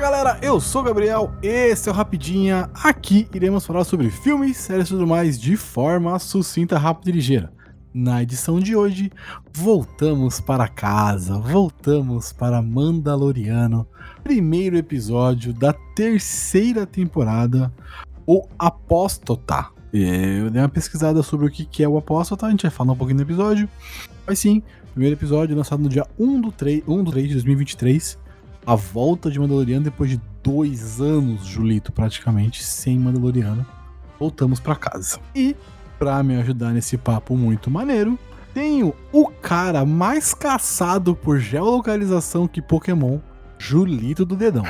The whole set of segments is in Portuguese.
Galera, eu sou o Gabriel, esse é o Rapidinha. Aqui iremos falar sobre filmes, séries e tudo mais de forma sucinta, rápida e ligeira. Na edição de hoje, voltamos para casa, voltamos para Mandaloriano, primeiro episódio da terceira temporada, o Apóstata. Eu dei uma pesquisada sobre o que é o Apóstata, a gente vai falar um pouquinho no episódio, mas sim, primeiro episódio lançado no dia 1 do 3, 1 do 3 de 2023 a volta de Mandaloriano depois de dois anos, Julito, praticamente, sem Mandaloriano. Voltamos para casa. E, para me ajudar nesse papo muito maneiro, tenho o cara mais caçado por geolocalização que Pokémon, Julito do Dedão.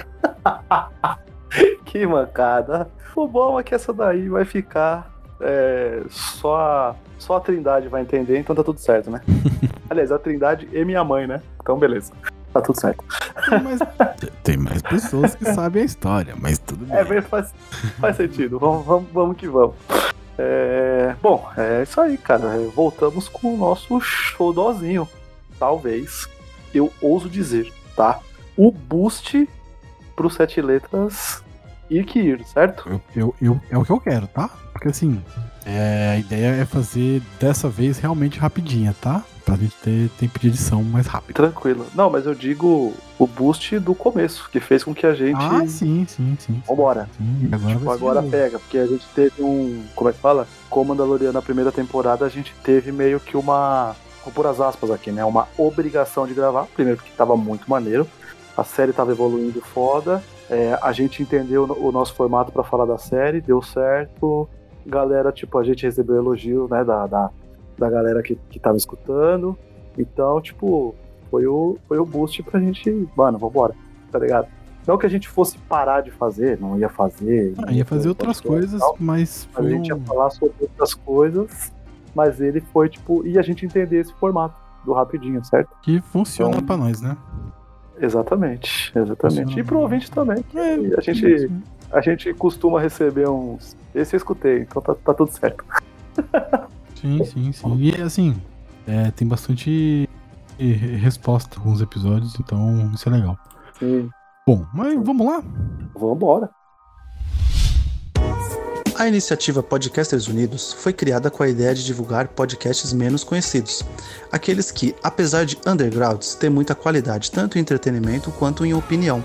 que mancada. O bom é que essa daí vai ficar. É, só, só a Trindade vai entender, então tá tudo certo, né? Aliás, a Trindade e minha mãe, né? Então, beleza. Tá tudo certo. Tem mais, tem mais pessoas que sabem a história, mas tudo bem. É, bem, faz, faz sentido. Vamos, vamos, vamos que vamos. É, bom, é isso aí, cara. Voltamos com o nosso showdozinho. Talvez, eu ouso dizer, tá? O boost pro sete letras ir que ir, certo? Eu, eu, eu, é o que eu quero, tá? Porque assim, é, a ideia é fazer dessa vez realmente rapidinha, tá? Pra gente ter tempo de edição mais rápido. Tranquilo. Não, mas eu digo o boost do começo, que fez com que a gente. Ah, sim, sim, sim. Vambora. Sim, agora tipo, agora pega, porque a gente teve um. Como é que fala? Como Mandaloriano na primeira temporada, a gente teve meio que uma. Vou pôr as aspas aqui, né? Uma obrigação de gravar. Primeiro, porque tava muito maneiro. A série tava evoluindo foda. É, a gente entendeu o nosso formato para falar da série, deu certo. Galera, tipo, a gente recebeu elogio, né, da, da, da galera que, que tava escutando. Então, tipo, foi o, foi o boost pra gente, mano, vambora, tá ligado? Não que a gente fosse parar de fazer, não ia fazer. Ah, ia fazer outras coisas, tal, mas foi A gente ia falar sobre outras coisas, mas ele foi, tipo, e a gente entender esse formato do rapidinho, certo? Que funciona então, pra nós, né? Exatamente, exatamente. Funciona. E pro ouvinte também. É, a gente, a gente costuma receber uns. Esse eu escutei, então tá, tá tudo certo. Sim, sim, sim. E assim, é, tem bastante resposta com os episódios, então isso é legal. Sim. Bom, mas vamos lá? Vamos embora. A iniciativa Podcasters Unidos foi criada com a ideia de divulgar podcasts menos conhecidos, aqueles que, apesar de undergrounds, têm muita qualidade tanto em entretenimento quanto em opinião.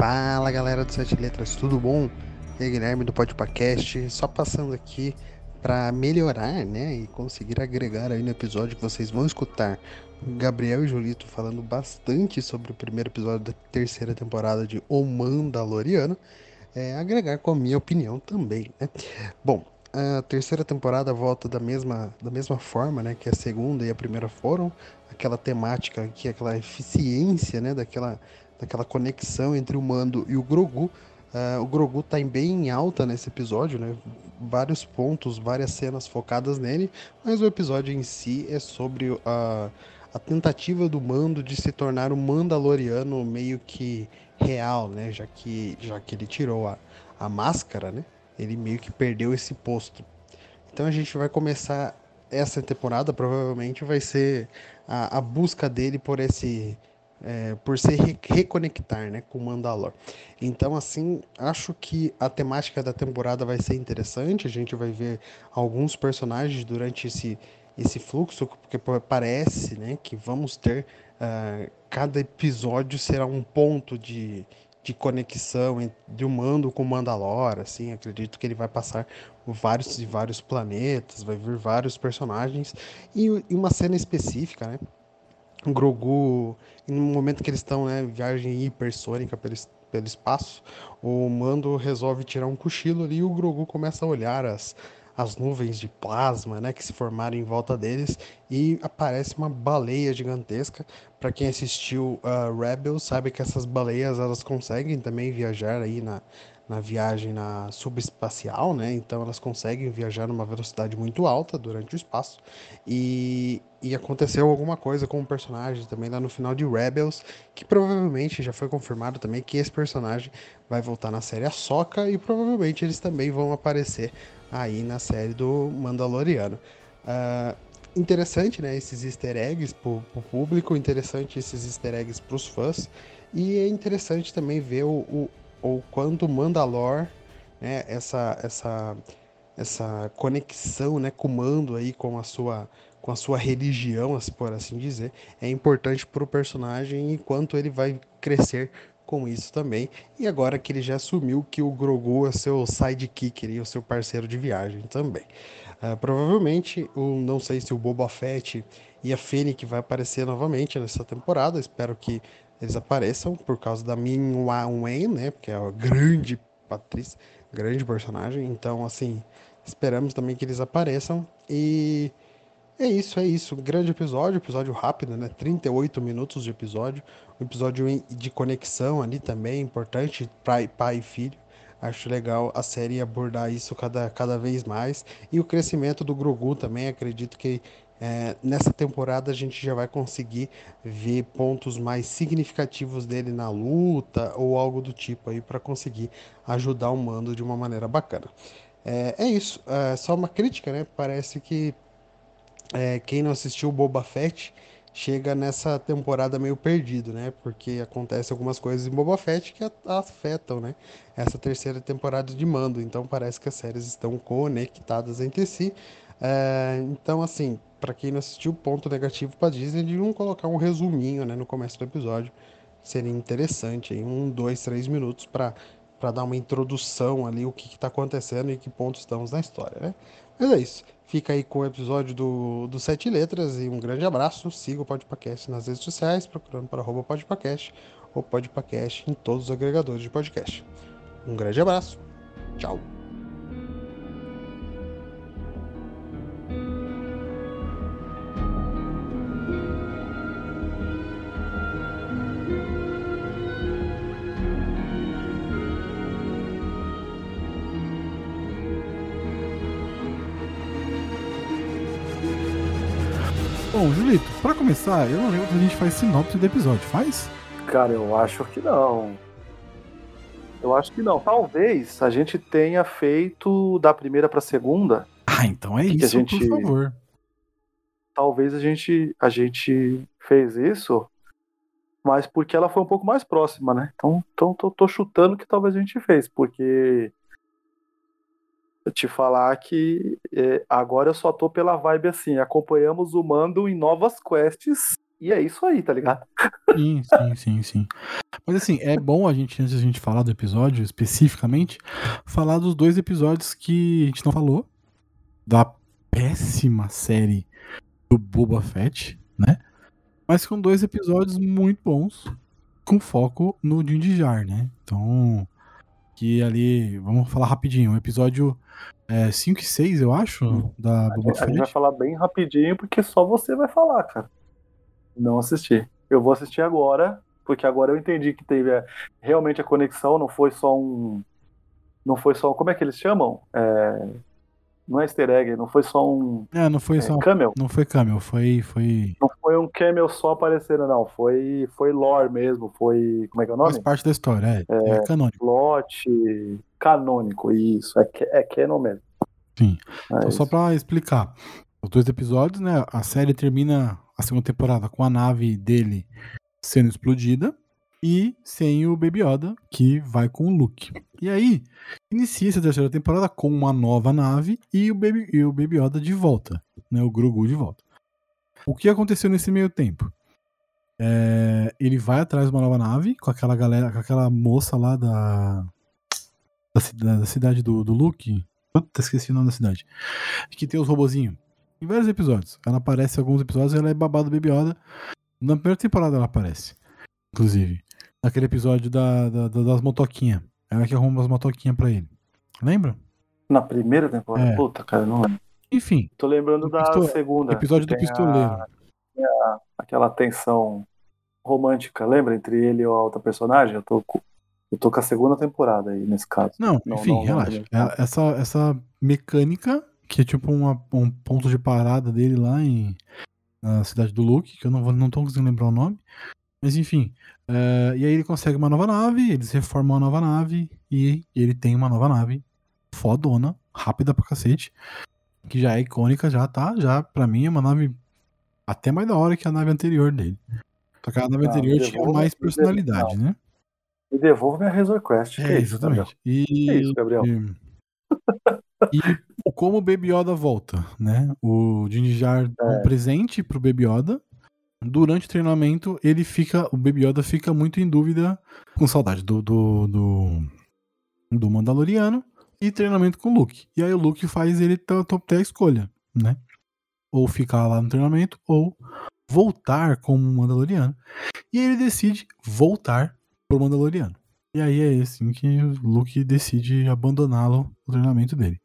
Fala galera do Sete Letras, tudo bom? E aí, Guilherme do Podpacast, só passando aqui para melhorar, né, e conseguir agregar aí no episódio que vocês vão escutar Gabriel e Julito falando bastante sobre o primeiro episódio da terceira temporada de O Mandaloriano, é, agregar com a minha opinião também, né? Bom, a terceira temporada volta da mesma, da mesma forma, né, que a segunda e a primeira foram, aquela temática que aquela eficiência, né, daquela daquela conexão entre o Mando e o Grogu. Uh, o Grogu tá bem em alta nesse episódio, né? Vários pontos, várias cenas focadas nele, mas o episódio em si é sobre a, a tentativa do Mando de se tornar um Mandaloriano meio que real, né? Já que, já que ele tirou a, a máscara, né? Ele meio que perdeu esse posto. Então a gente vai começar essa temporada provavelmente vai ser a, a busca dele por esse é, por se re reconectar né, com Mandalor. Então, assim, acho que a temática da temporada vai ser interessante. A gente vai ver alguns personagens durante esse, esse fluxo, porque parece né, que vamos ter. Uh, cada episódio será um ponto de, de conexão de humano com Mandalor, assim, acredito que ele vai passar vários e vários planetas, vai vir vários personagens e, e uma cena específica, né? Grogu, no momento que eles estão, né, viagem hipersônica pelo, pelo espaço, o Mando resolve tirar um cochilo ali e o Grogu começa a olhar as, as nuvens de plasma, né, que se formaram em volta deles e aparece uma baleia gigantesca. Para quem assistiu uh, Rebels sabe que essas baleias elas conseguem também viajar aí na, na viagem na subespacial, né? Então elas conseguem viajar numa velocidade muito alta durante o espaço. E, e aconteceu alguma coisa com o personagem também lá no final de Rebels, que provavelmente já foi confirmado também que esse personagem vai voltar na série Ahsoka e provavelmente eles também vão aparecer aí na série do Mandaloriano. Uh, interessante, né, esses easter eggs pro, pro público, interessante esses easter eggs pros fãs, e é interessante também ver o, o, o quanto Mandalor, né, essa, essa, essa conexão, né, comando aí com a sua com a sua religião, por assim dizer, é importante para o personagem e quanto ele vai crescer com isso também. E agora que ele já assumiu que o Grogu é seu sidekick e o seu parceiro de viagem também. Uh, provavelmente, o, não sei se o Boba Fett e a Fennec vai aparecer novamente nessa temporada. Espero que eles apareçam por causa da Min Wen, né? Porque é uma grande atriz, grande personagem. Então, assim, esperamos também que eles apareçam. E é isso, é isso. grande episódio, episódio rápido, né? 38 minutos de episódio. Um episódio de conexão ali também, importante, pai, pai e filho. Acho legal a série abordar isso cada, cada vez mais. E o crescimento do Grogu também, acredito que é, nessa temporada a gente já vai conseguir ver pontos mais significativos dele na luta ou algo do tipo aí para conseguir ajudar o mando de uma maneira bacana. É, é isso, é só uma crítica, né? Parece que é, quem não assistiu o Boba Fett chega nessa temporada meio perdido, né? Porque acontece algumas coisas em Boba Fett que afetam, né? Essa terceira temporada de Mando. Então parece que as séries estão conectadas entre si. É, então, assim, para quem não assistiu, ponto negativo para Disney de não colocar um resuminho né, no começo do episódio. Seria interessante, em um, dois, três minutos para para dar uma introdução ali o que está acontecendo e que ponto estamos na história, né? Mas é isso. Fica aí com o episódio do, do Sete Letras e um grande abraço. Siga o Podpacast nas redes sociais, procurando para arroba Podpacast ou Podpacast em todos os agregadores de podcast. Um grande abraço. Tchau. Começar, eu não lembro que a gente faz sinopse do episódio, faz? Cara, eu acho que não. Eu acho que não. Talvez a gente tenha feito da primeira pra segunda. Ah, então é isso, gente... por favor. Talvez a gente, a gente fez isso, mas porque ela foi um pouco mais próxima, né? Então, então tô, tô chutando que talvez a gente fez, porque te falar que é, agora eu só tô pela vibe assim, acompanhamos o Mando em novas quests e é isso aí, tá ligado? Sim, sim, sim, sim. Mas assim, é bom a gente, antes a gente falar do episódio especificamente, falar dos dois episódios que a gente não falou, da péssima série do Boba Fett, né? Mas com dois episódios muito bons, com foco no Din Jar, né? Então, que ali, vamos falar rapidinho, o episódio 5 é, e 6, eu acho, da Boba Fett. A gente vai falar bem rapidinho, porque só você vai falar, cara. Não assisti. Eu vou assistir agora, porque agora eu entendi que teve é, realmente a conexão, não foi só um. Não foi só. Como é que eles chamam? É, não é easter egg, não foi só um. É, não foi é, só. Camel. Não foi camel, foi. foi... Não foi um camel só aparecendo, não. Foi, foi lore mesmo. Foi. Como é que é o nome? Faz parte da história, é. É, é canônico. Plot canônico, isso. É, é canon mesmo. Sim. É então, só pra explicar. os dois episódios, né? A série termina a segunda temporada com a nave dele sendo explodida e sem o Baby Yoda, que vai com o Luke. E aí, inicia essa terceira temporada com uma nova nave e o Baby, e o Baby Yoda de volta, né? O Grogu de volta. O que aconteceu nesse meio tempo? É, ele vai atrás de uma nova nave com aquela galera, com aquela moça lá da, da, da cidade do, do Luke. Puta, esqueci o nome da cidade. Que tem os robozinhos. Em vários episódios. Ela aparece em alguns episódios ela é babado do Baby Yoda. Na primeira temporada ela aparece. Inclusive. Naquele episódio da, da- da- das motoquinhas. Ela que arruma as motoquinhas pra ele. Lembra? Na primeira temporada? É. Puta, cara, não lembro. Enfim, Tô lembrando Do da pisto- segunda. episódio do a- pistoleiro. tem a- aquela tensão romântica, lembra? Entre ele e a outra personagem? Eu tô, com- eu tô com a segunda temporada aí, nesse caso. Não, Não, enfim, não, não, relaxa. É- Essa, essa mecânica, que é tipo uma- um ponto de parada dele lá em, na cidade do Luke, que eu não, vou, não tô conseguindo lembrar o nome. Mas enfim. É, e aí ele consegue uma nova nave, eles reformam uma nova nave e ele tem uma nova nave fodona, rápida pra cacete. Que já é icônica, já tá. Já, pra mim, é uma nave até mais da hora que a nave anterior dele. Só que a nave Ah, anterior tinha mais personalidade, né? Me devolva minha Razor Quest. que É, isso, Gabriel? exatamente. E, Que isso, Gabriel? e, e como o Baby Yoda volta, né? O Din Jar dá um É. presente pro Baby Yoda. Durante o treinamento, ele fica. O Baby Yoda fica muito em dúvida, com saudade do, do, do, do Mandaloriano e treinamento com o Luke. E aí o Luke faz ele ter, a escolha, né? Ou ficar lá no treinamento, ou voltar como Mandaloriano. E ele decide voltar pro Mandaloriano. E aí é assim que o Luke decide abandoná-lo no treinamento dele.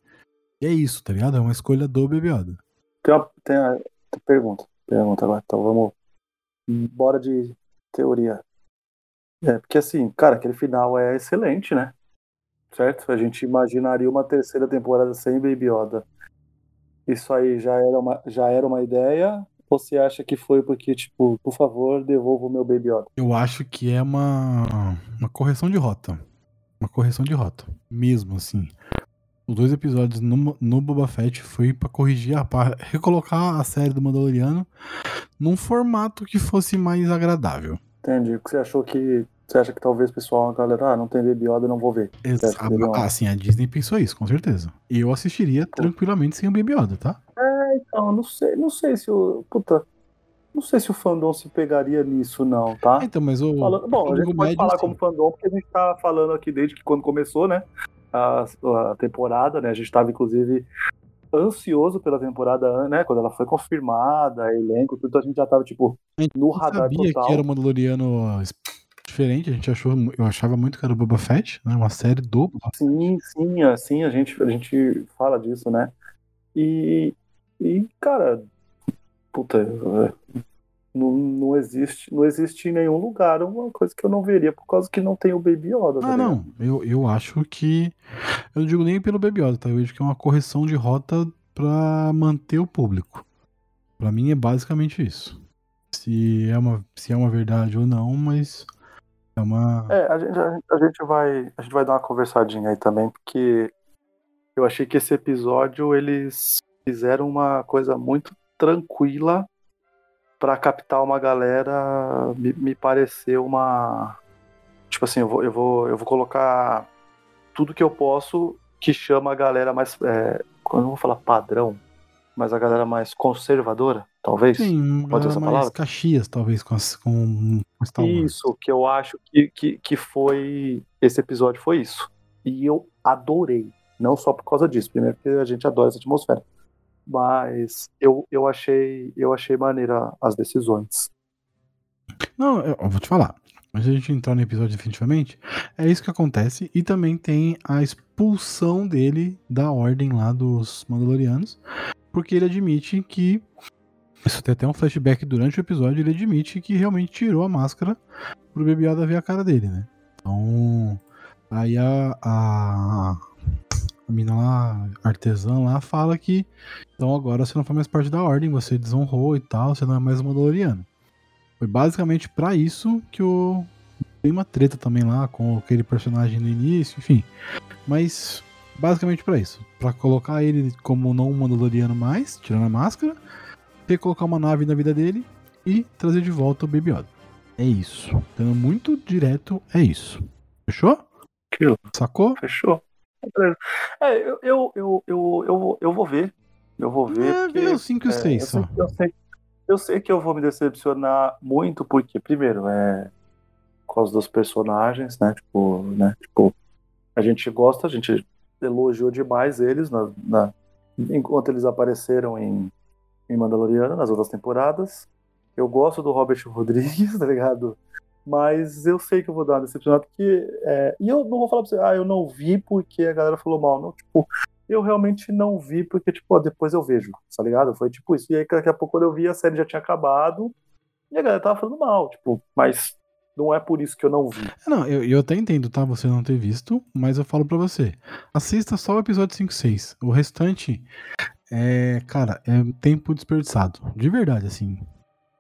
E é isso, tá ligado? É uma escolha do Baby Yoda. Tem uma tem a, tem pergunta. Pergunta agora. Então vamos. Bora de teoria. É, porque assim, cara, aquele final é excelente, né? Certo? A gente imaginaria uma terceira temporada sem Baby Yoda. Isso aí já era uma, já era uma ideia? Ou você acha que foi porque, tipo, por favor, devolva o meu Baby Yoda? Eu acho que é uma, uma correção de rota. Uma correção de rota. Mesmo assim. Os dois episódios no, no Boba Fett foi pra corrigir, a, pra recolocar a série do Mandaloriano num formato que fosse mais agradável. Entendi. Porque você achou que. Você acha que talvez o pessoal, a galera, ah, não tem Baby Yoda, não vou ver. Exa acha que teve uma- ah, sim, a Disney pensou isso, com certeza. E eu assistiria tranquilamente sem o Baby Yoda, tá? Então, não sei, não sei se o. Puta. Não sei se o fandom se pegaria nisso, não, tá? Então, mas o. Falando- bom, a o gente Hugo pode falar sim. como fandom, porque a gente tá falando aqui desde que quando começou, né? A, a temporada, né? A gente tava, inclusive, ansioso pela temporada, né? Quando ela foi confirmada, elenco, tudo, a gente já tava, tipo, no radar sabia total. que era um Mandaloriano diferente, a gente achou, eu achava muito que era o Boba Fett, né? Uma série do Boba. Sim, sim, assim, a gente, a gente fala disso, né? E, e cara, puta, é, não, não existe, não existe em nenhum lugar uma coisa que eu não veria por causa que não tem o Baby Yoda. tá Ah, não. Eu, eu acho que. Eu não digo nem pelo Baby Yoda, tá? Eu acho que é uma correção de rota pra manter o público. Pra mim é basicamente isso. Se é uma, se é uma verdade ou não, mas é uma. É, a, gente- a gente vai, a gente vai dar uma conversadinha aí também, porque eu achei que esse episódio eles fizeram uma coisa muito tranquila pra captar uma galera. Me, me pareceu uma, tipo assim, eu vou, eu vou, eu vou colocar tudo que eu posso que chama a galera mais, é, eu não vou falar padrão, mas a galera mais conservadora, talvez. Sim, Pode usar essa mais palavra? Caxias, talvez, com, as- com com Star Wars. Isso, que eu acho que, que, que foi. Esse episódio foi isso. E eu adorei. Não só por causa disso. Primeiro porque a gente adora essa atmosfera. Mas eu, eu achei eu achei maneira as decisões. Não, eu, vou te falar. De a gente entrar no episódio definitivamente, é isso que acontece. E também tem a expulsão dele da ordem lá dos Mandalorianos. Porque ele admite que. Isso tem até um flashback durante o episódio. Ele admite que realmente tirou a máscara pro Baby ver a cara dele, né? Então. Aí a. A, a mina lá, artesã lá, fala que. Então agora você não faz mais parte da ordem, você desonrou e tal, você não é mais um Mandaloriano. Foi basicamente pra isso que o. Tem uma treta também lá com aquele personagem no início, enfim. Mas basicamente pra isso. Pra colocar ele como não um Mandaloriano mais, tirando a máscara, ter colocar uma nave na vida dele e trazer de volta o Baby Yoda. É isso. Sendo muito direto, é isso. Fechou? Sacou? Fechou. É, eu, eu, eu, eu, eu, vou- eu vou ver. Eu vou ver. É, porque, os 5 e é, os 6 eu, só. sei, eu, sei, eu sei que eu vou me decepcionar muito, porque, primeiro, é. Por causa dos personagens, né? Tipo, né? Tipo, a gente gosta, a gente elogiou demais eles na, na- enquanto eles apareceram em, em Mandaloriano, nas outras temporadas. Eu gosto do Robert Rodrigues, tá ligado? Mas eu sei que eu vou dar uma decepcionada, porque. é, e eu não vou falar pra você, ah, eu não vi porque a galera falou mal. Não, tipo, eu realmente não vi porque, tipo, depois eu vejo, tá ligado? Foi tipo isso. E aí, daqui a pouco, quando eu vi, a série já tinha acabado e a galera tava falando mal, tipo, mas não é por isso que eu não vi. É, Não, eu, eu até entendo, tá? Você não ter visto, mas eu falo pra você. Assista só o episódio 5 e 6. O restante é, cara, é tempo desperdiçado. De verdade, assim.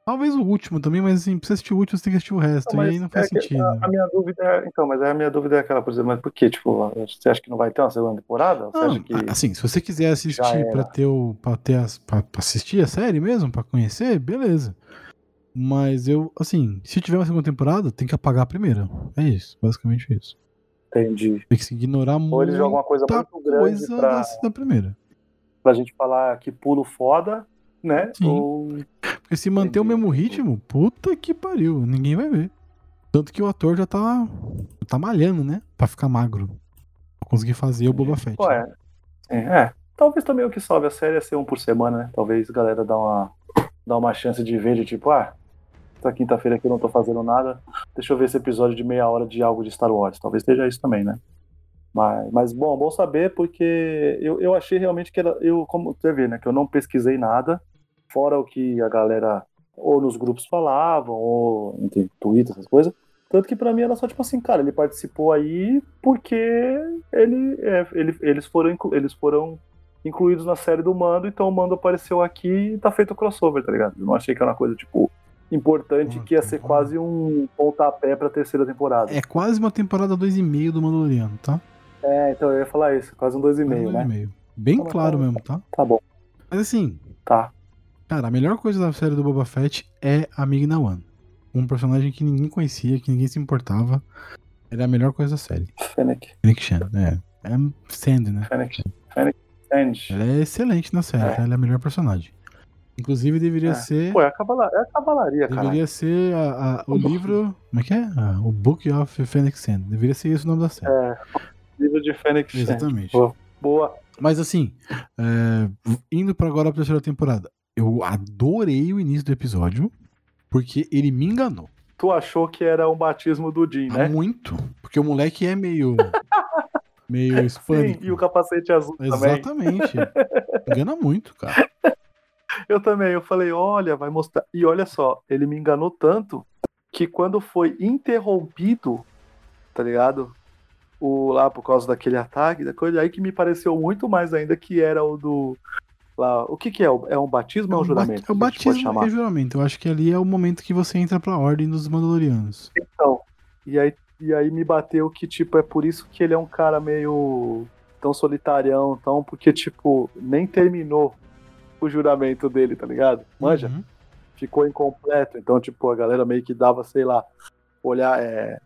Talvez o último também, mas assim, pra você assistir o último, você tem que assistir o resto. Não, e aí não faz é que sentido. A minha dúvida é, então, mas a minha dúvida é aquela, por exemplo, mas por quê? Tipo, você acha que não vai ter uma segunda temporada? Você Não, acha que. assim, se você quiser assistir pra ter o. Pra ter as, pra, pra assistir a série mesmo, pra conhecer, beleza. Mas eu, assim, se tiver uma segunda temporada, tem que apagar a primeira. É isso, basicamente isso. Entendi. Tem que se ignorar Ou eles jogam uma coisa muito grande coisa pra, da, da primeira. pra gente falar que pulo foda, né? Sim. Ou Porque se manter o Entendi. mesmo ritmo, puta que pariu, ninguém vai ver. Tanto que o ator já tá, tá malhando, né? Pra ficar magro. Pra conseguir fazer o Boba Fett. Pô, é. Sim, é. Talvez também o que salve a série é ser um por semana, né? Talvez a galera dá uma, dá uma chance de ver, de tipo, ah, essa quinta-feira aqui eu não tô fazendo nada, deixa eu ver esse episódio de meia hora de algo de Star Wars. Talvez seja isso também, né? Mas, mas bom, bom saber, porque eu, eu achei realmente que era. Eu, como você vê, né? Que eu não pesquisei nada, fora o que a galera ou nos grupos falavam, ou entre Twitter, essas coisas. Tanto que pra mim era só tipo assim, cara, ele participou aí porque ele, é, ele- eles, foram, eles foram incluídos na série do Mando, então o Mando apareceu aqui e tá feito o crossover, tá ligado? Eu não achei que era uma coisa, tipo, importante, que ia ser Puta, quase um pontapé pra terceira temporada. É quase uma temporada 2,5 do Mandaloriano, tá? É, então eu ia falar isso, quase um dois e Quase meio, um né? e meio. Bem Então, claro tá- mesmo, tá? Tá bom, Mas assim, tá. Cara, a melhor coisa da série do Boba Fett é a Ming-Na Wan. Um personagem que ninguém conhecia, que ninguém se importava. Era a melhor coisa da série. Fennec, Fennec Shan, é. É Sandy, né? Fennec, Fennec, Sandy. Ela é excelente na série, É. tá? Ela é a melhor personagem. Inclusive, deveria É. ser. Pô, é a, cavala- é a cavalaria, cara. Deveria ser a- a- o livro. Como é que é? Ah, o Book of Phoenix Sand. Deveria ser esse o nome da série. É, livro de Fennec Sandy. Exatamente. Boa. Boa. Mas assim, é, indo pra agora pra terceira temporada, eu adorei o início do episódio, porque ele me enganou. Tu achou que era um batismo do Jim, né? Muito. Porque o moleque é meio. meio Sim, hispânico. e o capacete azul também. Exatamente. Engana muito, cara. Eu também, eu falei, olha, vai mostrar. E olha só, ele me enganou tanto que quando foi interrompido, tá ligado? O, lá por causa daquele ataque, da coisa, aí que me pareceu muito mais ainda que era o do. Lá, o que que é? É um batismo ou é um ba- juramento? é o a batismo e juramento. Eu acho que ali é o momento que você entra pra ordem dos Mandalorianos. Então, e aí, e aí me bateu que, tipo, é por isso que ele é um cara meio tão solitarião, tão, porque, tipo, nem terminou o juramento dele, tá ligado? Manja? Uhum. ficou incompleto. Então, tipo, a galera meio que dava, sei lá, olhar, é,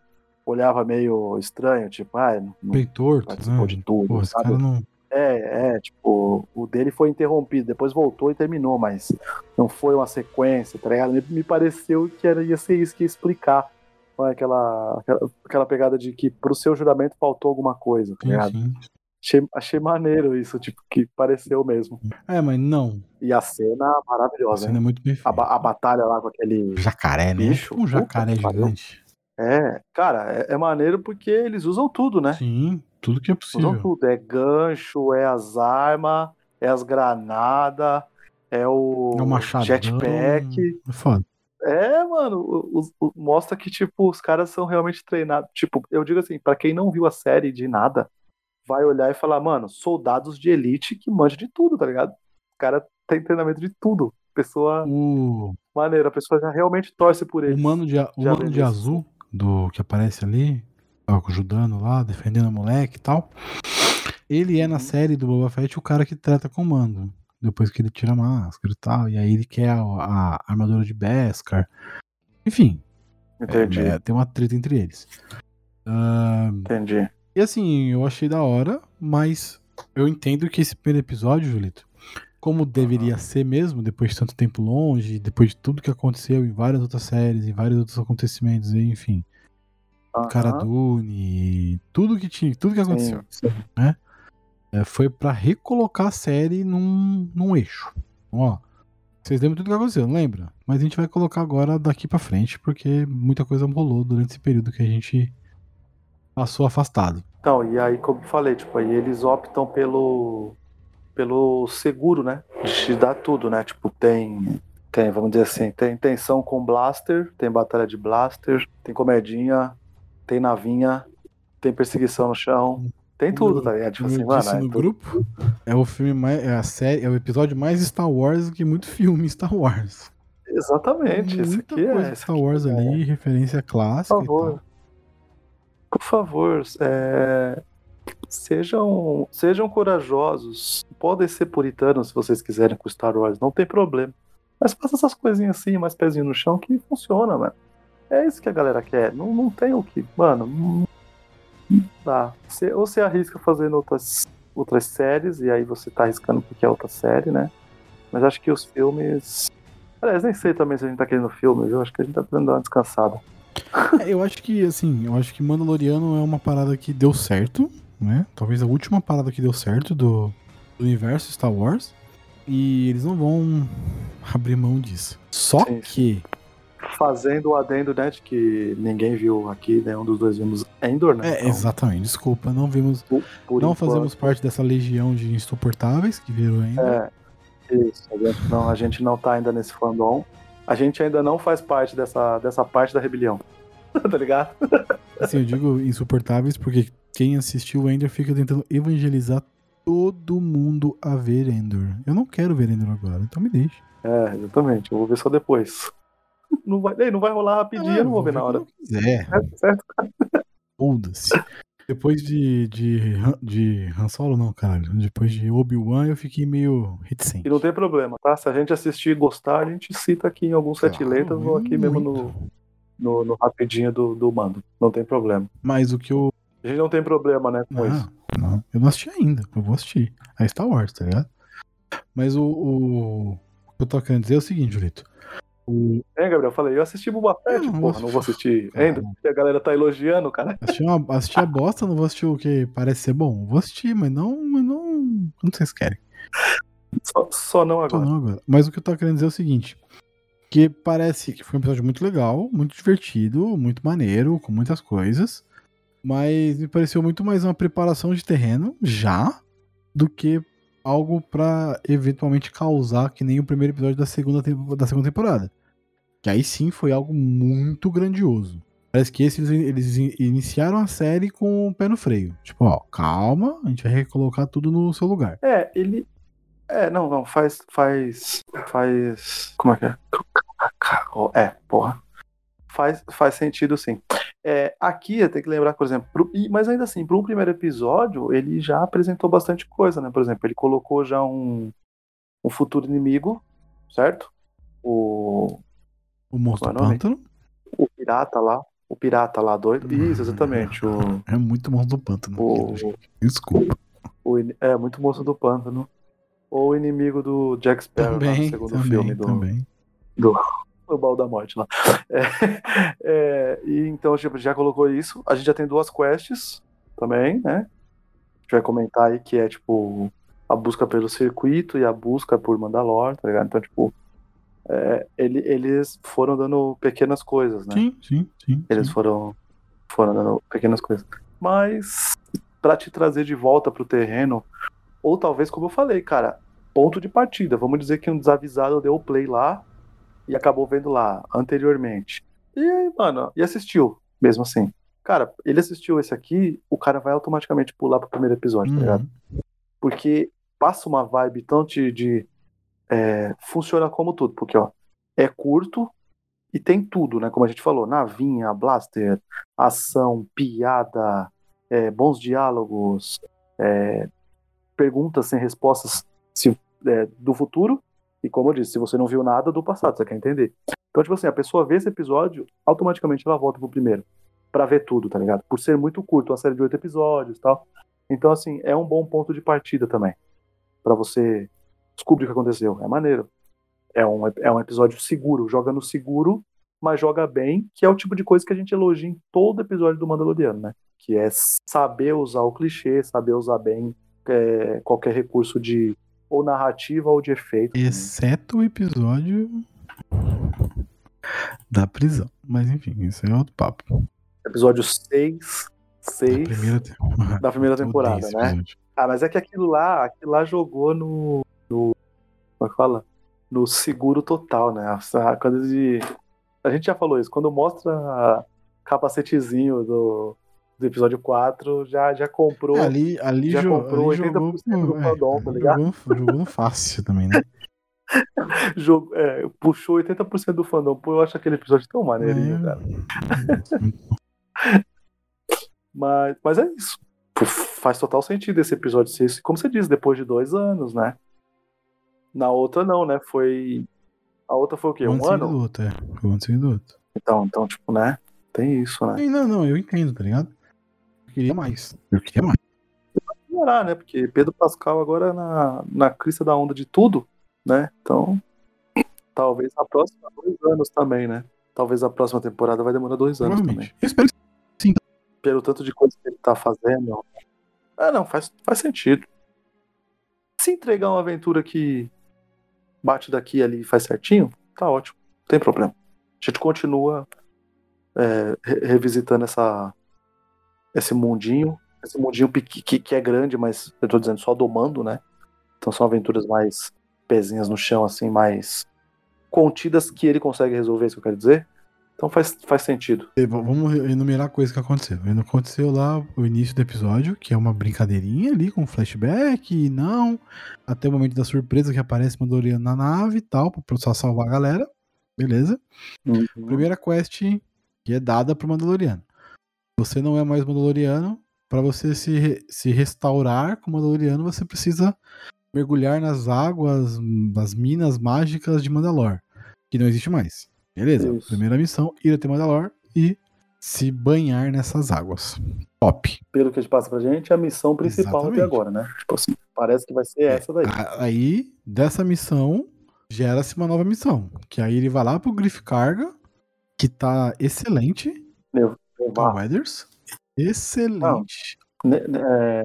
olhava meio estranho, tipo, ah, não, Bem torto, participou né? de tudo, Pô, esse sabe? cara não. É, é, tipo, o dele foi interrompido, depois voltou e terminou, mas não foi uma sequência, tá ligado? Me, me pareceu que era, ia ser isso que ia explicar é, aquela, aquela, aquela pegada de que pro seu juramento faltou alguma coisa, tá Sim, ligado? sim. Achei, achei maneiro isso, tipo, que pareceu mesmo. É, mas não. E a cena A maravilhosa, cena é muito bem A, a batalha lá com aquele Jacaré, né? Bicho, um jacaré puta gigante. É, cara, é, é maneiro porque eles usam tudo, né? Sim, tudo que é possível. tudo. É gancho, é as armas, é as granadas, é o É o machadão. jetpack. É foda. É, mano, o- o- o- mostra que, tipo, os caras são realmente treinados. Tipo, eu digo assim, pra quem não viu a série de nada, vai olhar e falar, mano, soldados de elite que manjam de tudo, tá ligado? O cara tem treinamento de tudo. Pessoa O, maneira, a pessoa já realmente torce por o ele. mano de, o mano de azul, do que aparece ali, ajudando lá, defendendo o moleque e tal. Ele é na Uhum. série do Boba Fett o cara que trata com o Mando. Depois que ele tira a máscara e tal. E aí ele quer a, a armadura de Beskar. Enfim, Entendi, é, tem uma treta entre eles. Ah, entendi. e assim, eu achei da hora, mas eu entendo que esse primeiro episódio, Julito, como deveria ser mesmo, depois de tanto tempo longe, depois de tudo que aconteceu em várias outras séries, em vários outros acontecimentos, enfim, Cara Aham, Dune, tudo que tinha, tudo que aconteceu. sim, sim. É, foi pra recolocar a série num, num eixo. Ó, vocês lembram tudo que aconteceu, não lembra? Mas a gente vai colocar agora daqui pra frente, porque muita coisa rolou durante esse período que a gente passou afastado. Então, e aí, como eu falei, tipo, aí eles optam pelo pelo seguro, né? De te dar tudo, né? Tipo, tem tem, vamos dizer assim, tem tensão com blaster, tem batalha de blaster, tem comedinha, tem navinha, tem perseguição no chão, tem tudo, tá ligado? Tipo assim, mano, disse é no tudo- grupo, é o filme mais. É a série, é o episódio mais Star Wars que muito filme Star Wars. Exatamente, Muita aqui é. Star Wars é- ali, referência clássica. Por favor. Por favor, é, sejam, sejam corajosos. Podem ser puritanos se vocês quiserem com Star Wars, não tem problema. Mas faça essas coisinhas assim, mais pezinho no chão, que funciona, mano. É isso que a galera quer. Não, não tem o que. Mano, não dá. Você, ou você arrisca fazendo outras, outras séries, e aí você tá arriscando porque é outra série, né? Mas acho que os filmes. Aliás, nem sei também se a gente tá querendo filme, viu? Acho que a gente tá precisando dar uma descansada. É, eu acho que, assim, eu acho que Mandaloriano é uma parada que deu certo, né? Talvez a última parada que deu certo do, do universo Star Wars. E eles não vão abrir mão disso. Só Sim, que. Fazendo o adendo, né, de que ninguém viu aqui, nenhum dos dois vimos Endor, né? É, exatamente, desculpa, não vimos. por não enquanto, fazemos parte dessa legião de insuportáveis que viram ainda. É, isso, a gente, não, a gente não tá ainda nesse fandom. A gente ainda não faz parte dessa, dessa parte da rebelião. tá ligado? Assim, eu digo insuportáveis porque quem assistiu o Ender fica tentando evangelizar todo mundo a ver Endor. Eu não quero ver Endor agora, então me deixe. É, exatamente. Eu vou ver só depois. Não vai, não vai rolar rapidinho, eu não vou ver na hora. Certo, certo? Foda-se. Depois de, de, Han- de Han Solo, não, caralho. Depois de Obi-Wan, eu fiquei meio reticente. E não tem problema, tá? Se a gente assistir e gostar, a gente cita aqui em alguns sete Claro, letras ou aqui mesmo no, no, no rapidinho do, do mando. Não tem problema. Mas o que eu. A gente não tem problema, né, com Não, isso. não. Eu não assisti ainda. Eu vou assistir. É Star Wars, tá ligado? Mas o, o, o que eu tô querendo dizer é o seguinte, Julito. É, Gabriel, eu falei, eu assisti Boba Fett, Não, porra, não vou assistir Cara. ainda, porque a galera tá elogiando, cara. assistir, uma, assistir a bosta, não vou assistir o que parece ser bom. Vou assistir, mas não. Mas não. Como vocês querem? Só, só não agora. não agora. Mas o que eu tô querendo dizer é o seguinte. Que parece que foi um episódio muito legal, muito divertido, muito maneiro, com muitas coisas. Mas me pareceu muito mais uma preparação de terreno, já, do que algo pra eventualmente causar que nem o primeiro episódio da segunda, da segunda temporada. Que aí sim foi algo muito grandioso. Parece que eles, eles in- iniciaram a série com o pé no freio. Tipo, ó, calma, a gente vai recolocar tudo no seu lugar. É, ele. É, não, não, faz. Faz. Faz. Como é que é? É, porra. Faz, faz sentido sim. É, aqui tenho que lembrar, por exemplo, pro- mas ainda assim, para um primeiro episódio, ele já apresentou bastante coisa, né? Por exemplo, ele colocou já um, um futuro inimigo, certo? O, O monstro Qual é pântano. o pirata lá. O pirata lá doido. Isso, exatamente. O, É muito monstro do pântano. o, Desculpa. o in- é, muito moço do pântano. Ou o inimigo do Jack Sparrow lá no Também, segundo também, filme do, também. o baú da morte lá. É, é, e então, tipo, já colocou isso. A gente já tem duas quests também, né? A gente vai comentar aí que é, tipo, a busca pelo circuito e a busca por Mandalor, tá ligado? Então, tipo, é, ele- eles foram dando pequenas coisas, né? Sim, sim, sim. Eles sim. foram, foram dando pequenas coisas. Mas, pra te trazer de volta pro terreno, ou talvez, como eu falei, cara, ponto de partida. Vamos dizer que um desavisado deu o play lá e acabou vendo lá anteriormente. E aí, mano, e assistiu, mesmo assim. Cara, ele assistiu esse aqui, o cara vai automaticamente pular pro primeiro episódio, tá ligado? Uhum. porque passa uma vibe tão de. de, é, funciona como tudo, porque ó, é curto e tem tudo, né? Como a gente falou, navinha, blaster, ação, piada, é, bons diálogos, é, perguntas sem respostas se, é, do futuro, e como eu disse, se você não viu nada do passado, você quer entender. Então, tipo assim, a pessoa vê esse episódio, automaticamente ela volta pro primeiro. Pra ver tudo, tá ligado? Por ser muito curto, uma série de oito episódios tal. Então, assim, é um bom ponto de partida também. Pra você descobrir o que aconteceu. É maneiro. É um, é um episódio seguro, joga no seguro, mas joga bem, que é o tipo de coisa que a gente elogia em todo episódio do Mandaloriano, né? Que é saber usar o clichê, saber usar bem é, qualquer recurso de ou narrativa ou de efeito. Exceto o episódio da prisão. Mas enfim, isso é outro papo. Episódio 6, 6 Da primeira, te- da primeira temporada, né? Ah, mas é que aquilo lá, aquilo lá jogou no. No como é que fala? No seguro total, né? A coisa de. A gente já falou isso, quando mostra capacetezinho do, do episódio 4, já, já comprou. É, ali, ali, já jo- comprou ali jogou, 80% do é, fandom, tá ligado? jogou, jogou fácil também, né? jogo, é, puxou 80% do fandom. Pô, eu acho aquele episódio tão maneirinho, É. cara. Mas, mas é isso. Pô, Faz total sentido esse episódio ser como você disse, depois de dois anos, né? Na outra não, né? Foi. A outra foi o quê? Um Um antes do ano? outro, é. Um antes do outro. Então, então, tipo, né? Tem isso, né? Não, não, eu entendo, tá ligado? Eu queria mais. Eu queria mais. Melhorar, né? Porque Pedro Pascal agora é na, na crista da onda de tudo, né? Então, talvez a próxima dois anos também, né? Talvez a próxima temporada vai demorar dois anos também. Eu espero que pelo tanto de coisa que ele tá fazendo. Ah, não, faz, faz sentido. Se entregar uma aventura que bate daqui ali e faz certinho, tá ótimo. Não tem problema. A gente continua é, re- revisitando essa, esse mundinho. Esse mundinho que, que é grande, mas eu tô dizendo só domando, né? Então são aventuras mais pezinhas no chão, assim, mais contidas que ele consegue resolver, isso que eu quero dizer. Então faz, faz sentido. Vamos enumerar coisas que aconteceu. Aconteceu lá o início do episódio, que é uma brincadeirinha ali com flashback, e não, até o momento da surpresa que aparece Mandaloriano na nave e tal, pra só salvar a galera. Beleza? Uhum. Primeira quest que é dada pro Mandaloriano. Você não é mais Mandaloriano. Pra você se, re- se restaurar como Mandaloriano, você precisa mergulhar nas águas, das minas mágicas de Mandalor, que não existe mais. Beleza? Isso. Primeira missão, ir até Mandalor e se banhar nessas águas. Top. pelo que a gente passa pra gente, é a missão principal até Exatamente. agora, né? Tipo assim, parece que vai ser essa daí. Aí, dessa missão, gera-se uma nova missão. Que aí ele vai lá pro Griff Carga, que tá excelente. Tom Nevarro, Weathers. Excelente. Ne- ne- é,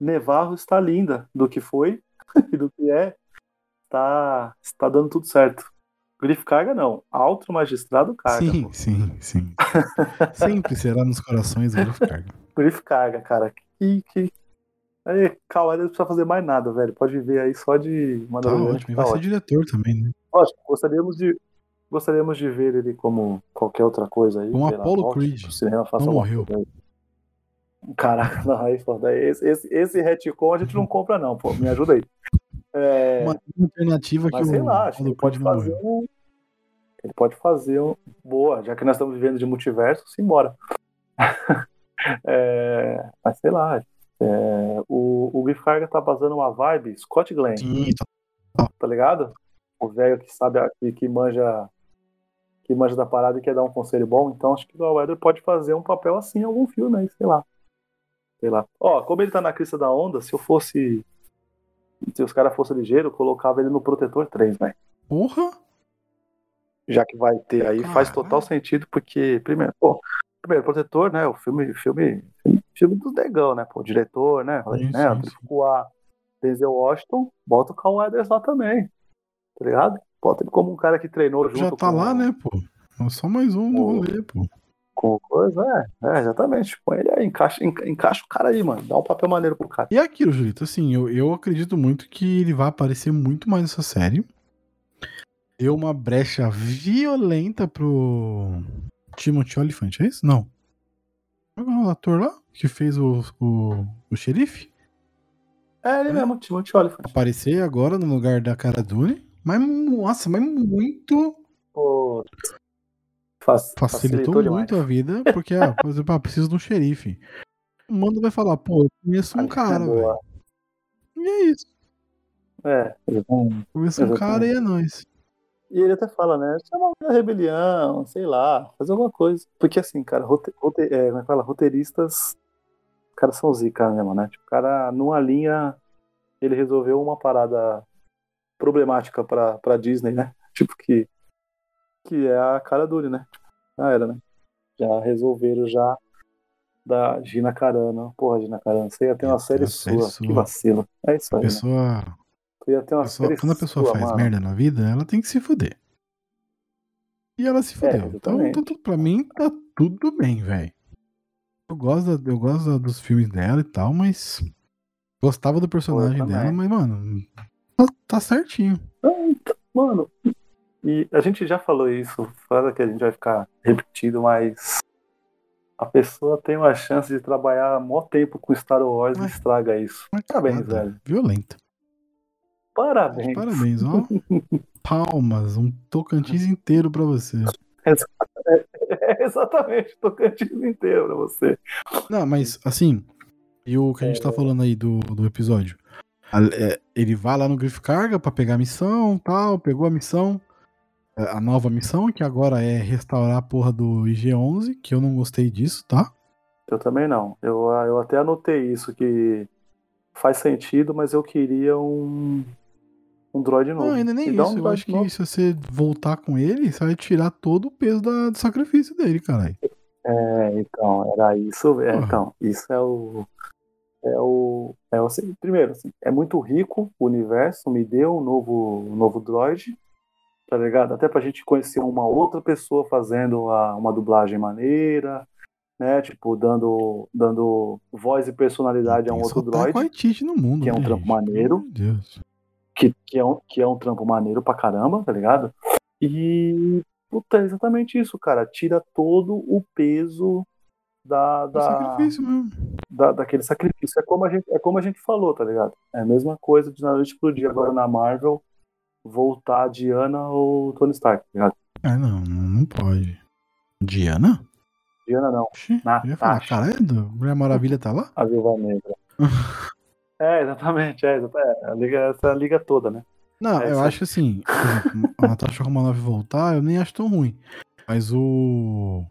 Nevarro está linda do que foi e do que é. Tá, está dando tudo certo. Grife carga, não. Alto magistrado carga. sim, pô. sim, sim. Sempre será nos corações o Griff Carga. Grife carga, cara. Que. que... Aí, Kawhi não precisa fazer mais nada, velho. Pode viver aí só de Tá Mandaloriano. ótimo. E tá vai ser ótimo. diretor também, né? Lógico, gostaríamos de. Gostaríamos de ver ele como qualquer outra coisa aí. Lá, Apollo volte Creed. cinema, faça Não morreu. coisa. Caraca, não, aí foda. Esse, esse, esse retcon a gente não compra, não, pô. Me ajuda aí. É, Uma alternativa que sei o lá, acho que ele pode fazer um. Ele pode fazer um. Boa, já que nós estamos vivendo de multiverso, simbora. é, mas sei lá. é, o, o Griff Carga tá vazando uma vibe Scott Glenn, Sim, tá ligado? O velho que sabe, que, que manja. Que manja da parada e quer dar um conselho bom, então acho que o Weather pode fazer um papel assim em algum filme aí, sei lá. Sei lá. Ó, como ele tá na crista da onda, se eu fosse. Se os caras fossem ligeiros, eu colocava ele no Protetor 3, velho porra. Já que vai ter aí, faz total sentido, porque, primeiro, pô, primeiro, Protetor, né, o filme, filme, filme, dos negão, né, pô, o diretor, né, Sim, né, sim, a Denzel Washington, bota o Carl Weathers lá também, tá ligado? Bota ele como um cara que treinou junto Já tá com, lá, né, pô? É Só mais um do o- rolê, pô. com coisa, é, é, exatamente, põe ele aí, encaixa, enca- encaixa o cara aí, mano, dá um papel maneiro pro cara. E é aquilo, Julito, assim, eu, eu acredito muito que ele vai aparecer muito mais nessa série. Deu uma brecha violenta pro Timothy Olyphant, é isso? Não. É o ator lá? Que fez o, o, o xerife? É ele mesmo, Timothy Olyphant. Aparecer agora no lugar da Cara Dune. Mas, nossa, mas muito Pô, fac- facilitou, demais. muito a vida, porque, ah, por exemplo, ah, preciso de um xerife. O mano vai falar, pô, eu conheço um cara, velho. E é isso. É, exatamente. Começou um cara e é nóis. E ele até fala, né? Chama uma rebelião, sei lá, fazer alguma coisa. Porque assim, cara, rote, rote, é, como é que fala? Roteiristas, os caras são zica mesmo, né? Tipo, o cara, numa linha, ele resolveu uma parada problemática pra, pra Disney, né? Tipo, que, que é a cara dure, né? Já era, né? Já resolveram já da Gina Carano. Porra, Gina Carano, você ia ter uma ter série uma série sua. sua. Que vacilo. É isso A aí, né? Tu ia ter uma pessoa- quando a pessoa faz mano. merda na vida, ela tem que se fuder. E ela se fudeu. então, exatamente. tá tudo, pra mim, tá tudo bem, velho. Eu gosto, da- eu gosto da- dos filmes dela e tal, mas. Gostava do personagem dela, mas, mano. Tá, tá certinho. Mano, e a gente já falou isso, fala que a gente vai ficar repetido, mas a pessoa tem uma chance de trabalhar mó tempo com Star Wars e Ué. estraga isso. Uma Parabéns, cagada velho. Violenta. Parabéns. Parabéns, ó. Palmas, um Tocantins inteiro pra você. É, exatamente, Tocantins inteiro pra você. Não, mas assim, e o que a gente tá falando aí do, do episódio? É, ele vai lá no Griff Carga pra pegar a missão tal, pegou a missão, é, a nova missão, que agora é restaurar a porra do IG-11, que eu não gostei disso, tá? Eu também não. Eu, eu até anotei isso, que faz sentido, mas eu queria um, um droid novo. Não, ainda nem isso. um eu acho que novo. se você voltar com ele, você vai tirar todo o peso da- do sacrifício dele, caralho. É, então, era isso. É, então, isso é o. É o. É o assim, primeiro, assim, é muito rico o universo, me deu um novo, um novo droid, tá ligado? Até pra gente conhecer uma outra pessoa fazendo a- uma dublagem maneira, né? Tipo, dando, dando voz e personalidade a um que outro droid, Quartite no mundo, que é um né, trampo gente? maneiro. De Deus. Que, que, é um, que é um trampo maneiro pra caramba, tá ligado? E. Puta, é exatamente isso, cara. Tira todo o peso da, É da, sacrifício mesmo. da, daquele sacrifício. É como, a gente, é como a gente falou, tá ligado? É a mesma coisa de na noite pro dia agora na Marvel voltar a Diana ou Tony Stark, tá ligado? Ah, não, não pode. Diana? Diana não, Oxi, Natasha. Mulher Maravilha tá lá? a Viúva Negra. é, exatamente, é, exata- é, a liga, essa liga toda, né? Não, É, eu sabe? acho assim, a Natasha Romanoff voltar, eu nem acho tão ruim. Mas o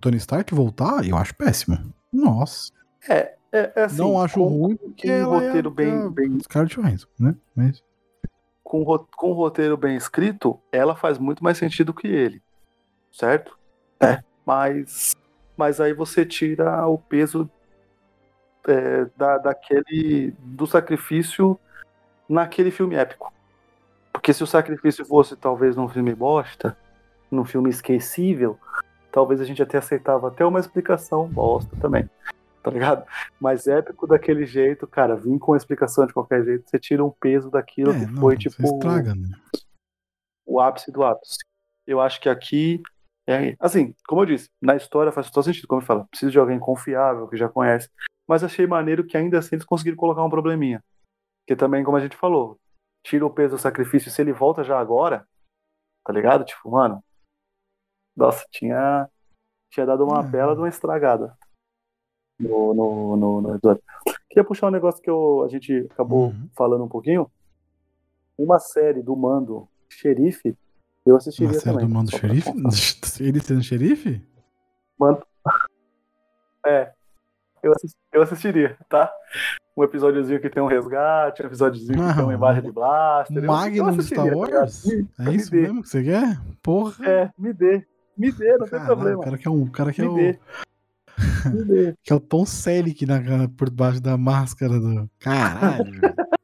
Tony Stark voltar, eu acho péssimo. Nossa. É, é, é assim, não acho ruim porque um roteiro é, bem- é bem- Scarlett Johansson, né? Mas com, ro- com um roteiro bem escrito, ela faz muito mais sentido que ele. Certo? É. Mas, mas aí você tira o peso é, da, daquele. do sacrifício naquele filme épico. Porque se o sacrifício fosse talvez num filme bosta, num filme esquecível, talvez a gente até aceitava até uma explicação bosta também. Tá ligado? Mas épico daquele jeito, cara, vir com a explicação de qualquer jeito, você tira um peso daquilo é, que não, foi tipo estraga, né? o ápice do ápice. Eu acho que aqui é assim, como eu disse, na história faz todo sentido, como eu falo, preciso de alguém confiável, que já conhece. Mas achei maneiro que ainda assim eles conseguiram colocar um probleminha. Que também, como a gente falou, tira o peso do sacrifício se ele volta já agora, tá ligado? Tipo, mano, nossa, tinha, tinha dado uma É. bela de uma estragada no, no, no, no episódio. Queria puxar um negócio que eu, a gente acabou Uhum. falando um pouquinho. Uma série do Mando Xerife, eu assistiria Uma série também. do Mando Xerife? Ele sendo xerife? Mando... É, eu, eu assistiria, tá? Um episódiozinho que tem um resgate, um episódiozinho que tem uma imagem de blaster. Magnum do Star tá? Wars? Me- É me isso dê. mesmo que você quer? Porra. É, me dê. Me dê, não tem Caralho, problema. O cara que é um, o cara que é Me o, dê. Me que é o Tom Selleck na, por baixo da máscara do. Caralho.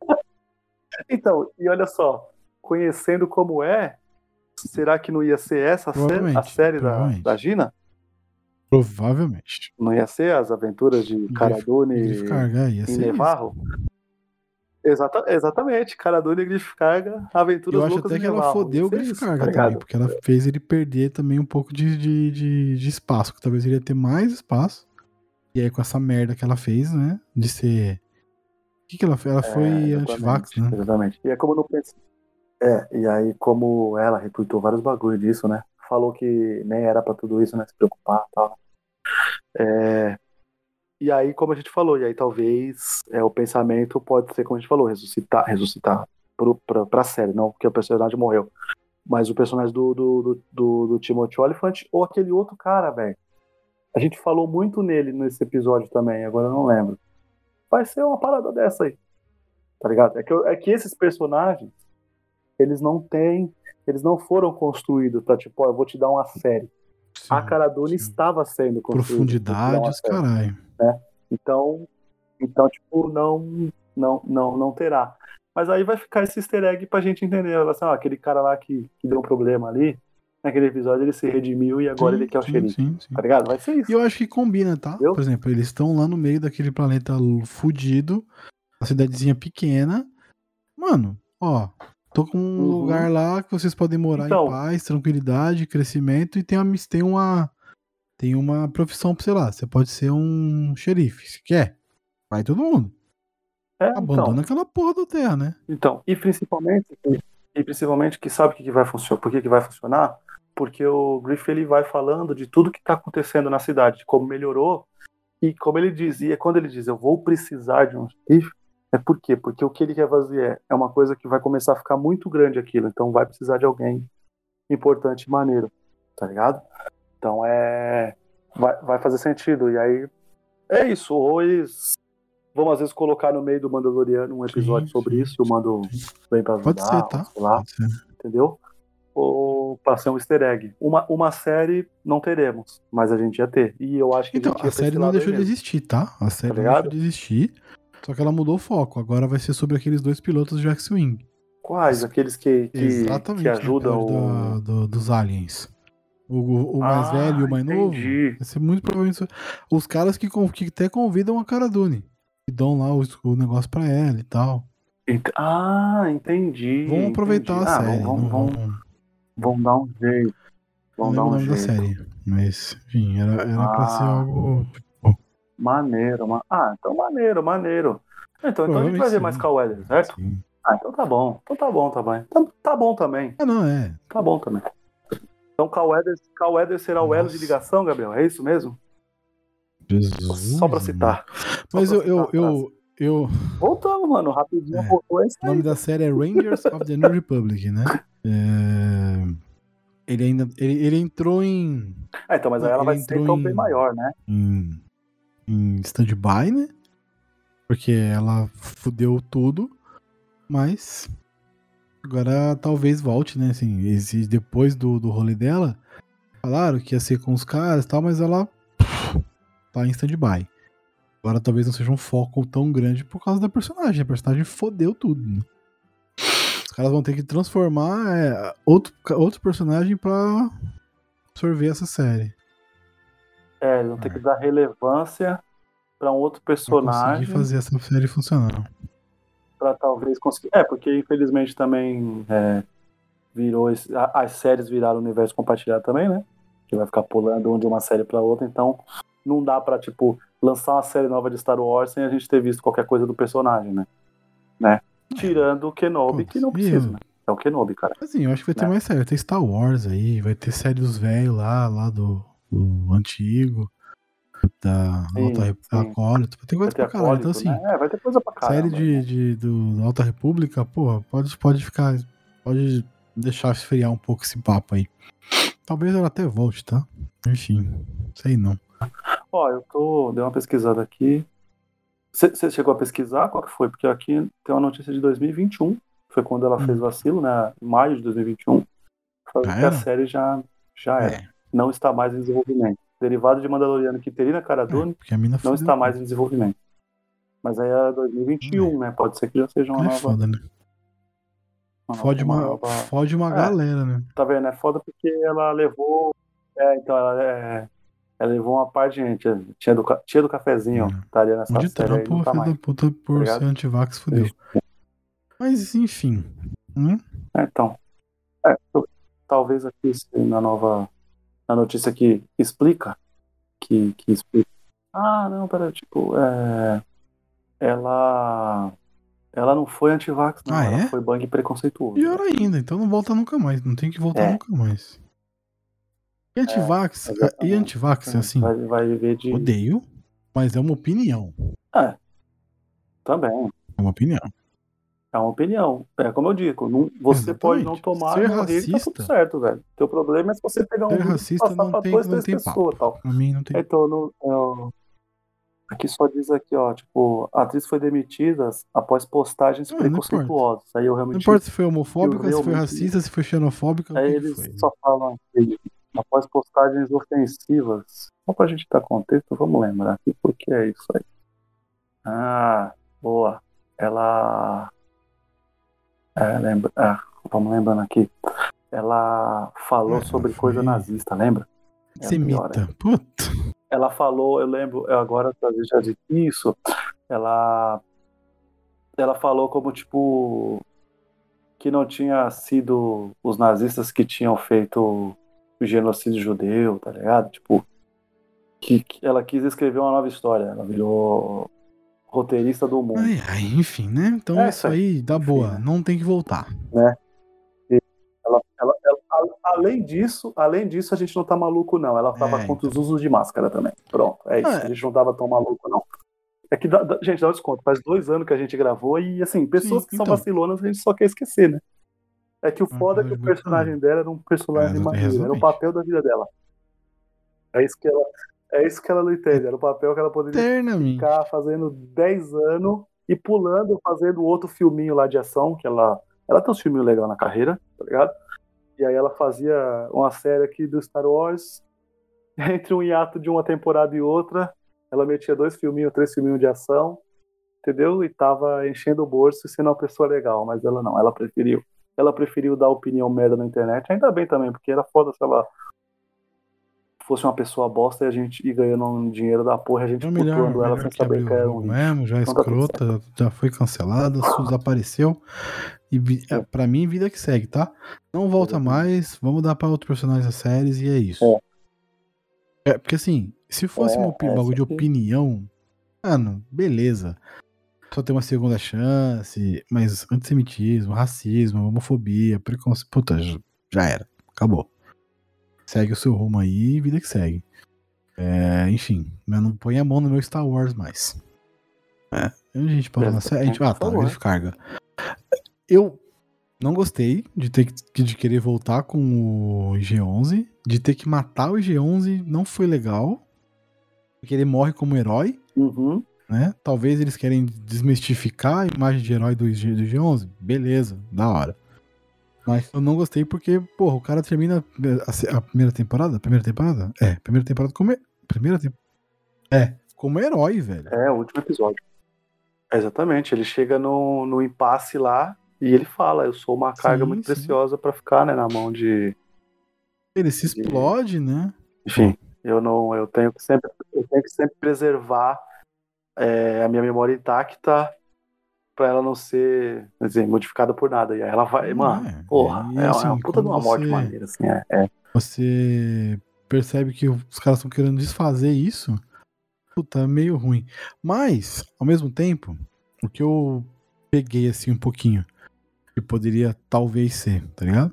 Então, e olha só, conhecendo como é, será que não ia ser essa a série da, da Gina? Provavelmente. Não ia ser as aventuras de Cara Dune Griff Carga ia em ser isso. Nevarro? Exata, exatamente, Cara Dune e Griff Carga, aventuras Eu acho até que ela Nevarro. fodeu o Ia ser Griff isso, Carga tá também, porque ela fez ele perder também um pouco de, de, de, de espaço, que talvez ele ia ter mais espaço. E aí com essa merda que ela fez, né? De ser. O que, que ela fez? Ela foi É, anti-vax, exatamente, né? Exatamente. E é como não pensei. É, e aí como ela retuitou vários bagulho disso, né? Falou que nem era pra tudo isso, né? Se preocupar e tal. É, E aí, como a gente falou, e aí talvez é, o pensamento pode ser, como a gente falou, ressuscitar, ressuscitar pro, pra, pra série, não porque o personagem morreu. Mas o personagem do, do, do, do, do Timothy Oliphant ou aquele outro cara, velho. A gente falou muito nele nesse episódio também, agora eu não lembro. Vai ser uma parada dessa aí. Tá ligado? É que, eu- é que esses personagens, eles não têm. Eles não foram construídos pra, tipo, ó, eu vou te dar uma série. Sim, a Cara Dune sim. estava sendo construída. pra te dar uma Profundidade, os série. caralho. Então, então tipo, não, não, não, não terá. Mas aí vai ficar esse easter egg pra gente entender. Assim, ó, aquele cara lá que, que deu um problema ali, naquele episódio ele se redimiu e agora Sim, ele quer o sim, xerife. sim, sim. Tá ligado? Vai ser isso. E eu acho que combina, tá? Eu? Por exemplo, eles estão lá no meio daquele planeta fudido, uma cidadezinha pequena. Mano, ó, tô com um Uhum. lugar lá que vocês podem morar Então. em paz, tranquilidade, crescimento e tem uma, tem uma tem uma profissão pra, sei lá, você pode ser um xerife, se quer. Vai todo mundo. É, Abandona então, aquela porra da terra, né? então, e principalmente, e principalmente que sabe o que, vai funcionar, por que, que vai funcionar? Porque o Griff ele vai falando de tudo que tá acontecendo na cidade, de como melhorou, e como ele dizia, quando ele diz eu vou precisar de um xerife, é por quê? Porque o que ele quer fazer é, uma coisa que vai começar a ficar muito grande aquilo, então vai precisar de alguém importante e maneiro, tá ligado? Então é. Vai, vai fazer sentido. E aí. É isso. Ou eles vão às vezes colocar no meio do Mandaloriano um episódio Sim, sobre sim, isso e o Mando vem pra ajudar, Pode ser, tá? lá, Pode ser. entendeu? Ou pra ser um easter egg. Uma, uma série não teremos, mas a gente ia ter. E eu acho que Então, a a série não lado aí deixou de mesmo. existir, tá? A série não ligado? deixou de existir. Só que ela mudou o foco. Agora vai ser sobre aqueles dois pilotos de X-Wing. Quais? Aqueles que, que, que ajudam o. da- do- dos aliens. O, o- mais Ah, velho e o mais novo. entendi. Vai ser muito provavelmente. Os caras que, que até convidam a Cara Dune. E dão lá o, o negócio pra ela e tal. Ent- Ah, entendi. Vamos aproveitar entendi. a Ah, série. Vamos, não vamos, vamos- vamos dar um jeito. Vamos dar o um nome da jeito. série. Mas, enfim, era, era pra ser Ah. algo. Maneiro, ma... Ah, então maneiro, maneiro. Então, então a gente vai ver mais sim. Cowell, certo? Assim. Ah, então tá bom. Então tá bom também. Tá, tá bom também. Ah, não, é. Tá bom também. Então Cowell será o elo de Nossa. ligação, Gabriel? É isso mesmo? Jesus, Só pra citar. Só Mas pra eu, citar eu, eu, eu, Voltamos, mano. Rapidinho É. voltou esse O nome da série é Rangers of the New Republic, né? É, Ele ainda. Ele, ele entrou em, Ah, então, mas aí ela vai ser então em- bem maior, né? em, em stand-by, né? Porque ela fudeu tudo. Mas. Agora talvez volte, né? Assim, depois do, do rolê dela, falaram que ia ser com os caras e tal, mas ela tá em stand-by. Agora talvez não seja um foco tão grande por causa da personagem. A personagem fodeu tudo, né? Os caras vão ter que transformar é, outro, outro personagem pra absorver essa série. É, eles vão ter É. que dar relevância pra um outro Pra personagem. conseguir fazer essa série funcionar. Pra talvez conseguir. É, porque infelizmente também é, virou. esse- As séries viraram universo compartilhado também, né? Que vai ficar pulando um de uma série pra outra, então não dá pra, tipo, lançar uma série nova de Star Wars sem a gente ter visto qualquer coisa do personagem, né? né? Tirando o Kenobi, Pô, que não precisa, né? É o Kenobi, cara. Assim, eu acho que vai ter Né? mais série. Tem Star Wars aí, vai ter série dos velhos lá, lá do, do antigo, da Sim, Alta República. Acólito. Vai coisa pra caralho. Então, assim, né? É, vai ter coisa pra caramba. série de, de, do, Alta República, porra, pode, pode ficar. Pode deixar esfriar um pouco esse papo aí. Talvez ela até volte, tá? Enfim, sei não. Ó, eu tô. Dei uma pesquisada aqui. Você chegou a pesquisar qual que foi? Porque aqui tem uma notícia de 2021. Foi quando ela Hum. fez vacilo, né? Em maio de 2021. Falando que a série já, já era. É, Não está mais em desenvolvimento. Derivado de Mandaloriano que teria na Cara é, não fudeu está mais em desenvolvimento. Mas aí é 2021, né? Pode ser que já seja uma É nova. foda, né? uma Fode nova- uma, nova- fode uma É. galera, né? Tá vendo? É foda porque ela levou. É, então ela, é, ela levou uma parte de gente. Tinha do, tinha do cafezinho. É. Estaria nessa Onde série não tá filho da puta, por ligado? ser antivax, fudeu. Mas, enfim. Né? É, então. É, talvez aqui na nova. Na notícia que explica. Que, que explica. Ah, não, pera, tipo, é. Ela. Ela não foi antivax, não. Ah, ela é? foi bang preconceituoso. Pior ainda, então não volta nunca mais. Não tem que voltar É. nunca mais. E antivax, exatamente. e antivax, assim, Vai, vai viver de. odeio. Mas é uma opinião. Também. É uma opinião. É uma opinião. É como eu digo, não- você Exatamente. pode não tomar Ser morrer e tá tudo racista- certo, velho. Teu problema é se você pegar um Ser racista não pra tem- duas, não tem pessoas tal. Pra mim não tem. Então, é, aqui só diz aqui, ó, tipo, a atriz foi demitida após postagens Ah, não importa. preconceituosas. Aí eu Não realmente. importa se foi homofóbica, se foi racista, se foi xenofóbica, Aí eles foi. só falam aqui, após postagens ofensivas. Só pra gente dar contexto, vamos lembrar aqui por que é isso aí. Ah, boa. Ela. É, lembra. Ah, vamos lembrando aqui. Ela falou Ah, sobre foi- coisa nazista, lembra? É Semita. Puta. ela falou, eu lembro, eu agora já disse isso, ela ela falou como tipo que não tinha sido os nazistas que tinham feito o genocídio judeu, tá ligado? Tipo que, que ela quis escrever uma nova história, ela virou roteirista do mundo. Ai, ai, enfim, né? Então É, isso aí dá enfim, boa. né? Não tem que voltar. Ela, ela- ela- a- além disso, além disso, a gente não tá maluco, não. Ela tava É, contra os usos de máscara também. Pronto, é isso. Ah, é. A gente não tava tão maluco, não. É que, dá- dá- gente, dá um desconto. Faz dois anos que a gente gravou e, assim, pessoas Sim, que são então. vacilonas a gente só quer esquecer, né? É que o foda é que o muito personagem dela era um personagem É, maneiro, era o papel da vida dela. É isso que ela, é isso que ela não entende. Era o papel que ela poderia ficar fazendo 10 anos e pulando, fazendo outro filminho lá de ação, que ela. Ela tem um filminho legal na carreira, tá ligado? E aí ela fazia uma série aqui do Star Wars. Entre um hiato de uma temporada e outra, ela metia dois filminhos, três filminhos de ação, entendeu? E tava enchendo o bolso e sendo uma pessoa legal, mas ela não, ela preferiu. Ela preferiu dar opinião merda na internet, ainda bem também, porque era foda se ela fosse uma pessoa bosta e a gente ir ganhando um dinheiro da porra e a gente É melhor, cultuando ela melhor sem que saber que o era um mesmo, já Então tá escrota, já foi cancelada, desapareceu. E é, pra mim, vida que segue, tá? Não volta mais, vamos dar pra outro personagem das séries e é isso. É, porque assim, se fosse É, opi- é, bagulho de opinião, mano, beleza. Só tem uma segunda chance, mas antissemitismo, racismo, homofobia, preconceito, puta, já era, acabou. Segue o seu rumo aí, vida que segue. É, enfim, mas não põe a mão no meu Star Wars mais. É, a gente parou na série. A gente, ah, tá, carga. Eu não gostei de ter que de querer voltar com o IG-11, de ter que matar o IG-11 não foi legal, porque ele morre como herói, Uhum. né? Talvez eles querem desmistificar a imagem de herói do IG-11, beleza, da hora. Mas eu não gostei porque, porra, o cara termina a, se- a primeira temporada, primeira temporada? É, primeira temporada como he- primeira temporada. É, como herói, velho. É, o último episódio. Exatamente, ele chega no, no impasse lá e ele fala: Eu sou uma carga Sim, muito sim. preciosa pra ficar né, na mão de. Ele se explode, né? Enfim, eu não. Eu tenho que sempre, eu tenho que sempre preservar é, a minha memória intacta pra ela não ser dizer, modificada por nada. E aí ela vai, mano, É, porra, é, assim, é uma puta de uma morte você- maneira, assim, é. é. Você percebe que os caras estão querendo desfazer isso. Puta, é meio ruim. Mas, ao mesmo tempo, o que eu peguei assim um pouquinho, que poderia talvez ser, tá ligado?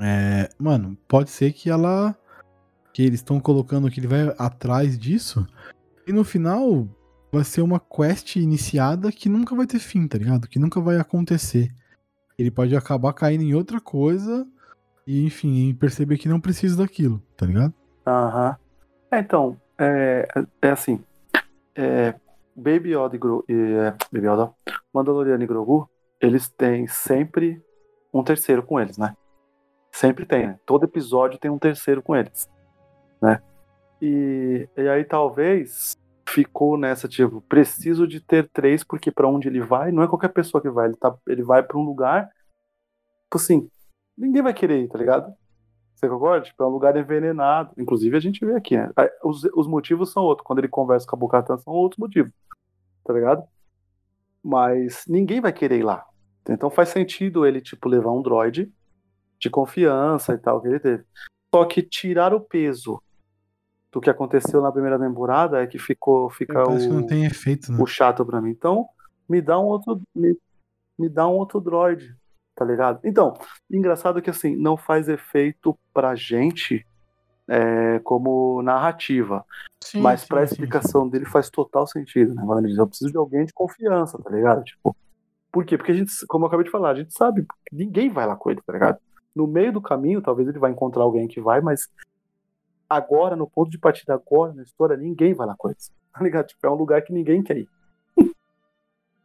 É, mano, pode ser que ela. Que eles estão colocando que ele vai atrás disso. E no final vai ser uma quest iniciada que nunca vai ter fim, tá ligado? Que nunca vai acontecer. Ele pode acabar caindo em outra coisa e, enfim, perceber que não precisa daquilo, tá ligado? Aham. É, então, é, é assim. É, Baby Yoda e Gro, é, Baby Yoda, Mandaloriano e Grogu, eles têm sempre um terceiro com eles, né? Sempre tem, né? Todo episódio tem um terceiro com eles, né? E, e aí talvez ficou nessa, tipo, preciso de ter três, porque pra onde ele vai, não é qualquer pessoa que vai, ele, tá, ele vai pra um lugar, tipo assim, ninguém vai querer ir, tá ligado? Você concorda? Tipo, é um lugar envenenado. Inclusive, a gente vê aqui, né? Os, os motivos são outros. Quando ele conversa com a Bocatan, são outros motivos. Tá ligado? Mas ninguém vai querer ir lá. Então faz sentido ele, tipo, levar um droid de confiança e tal que ele teve. Só que tirar o peso do que aconteceu na primeira temporada é que ficou fica que o, não tem efeito, né? o chato pra mim. Então, me dá um outro me, me dá um outro droid, tá ligado? Então, engraçado que assim, não faz efeito pra gente é, como narrativa. Sim, Mas sim, pra sim, explicação dele faz total sentido, né? Ele diz, eu preciso de alguém de confiança, tá ligado? Tipo, por quê? Porque a gente, como eu acabei de falar, a gente sabe ninguém vai lá com ele, tá ligado? No meio do caminho, talvez ele vai encontrar alguém que vai, mas agora, no ponto de partida agora, na história, ninguém vai lá com ele, tá ligado? Tipo, é um lugar que ninguém quer ir.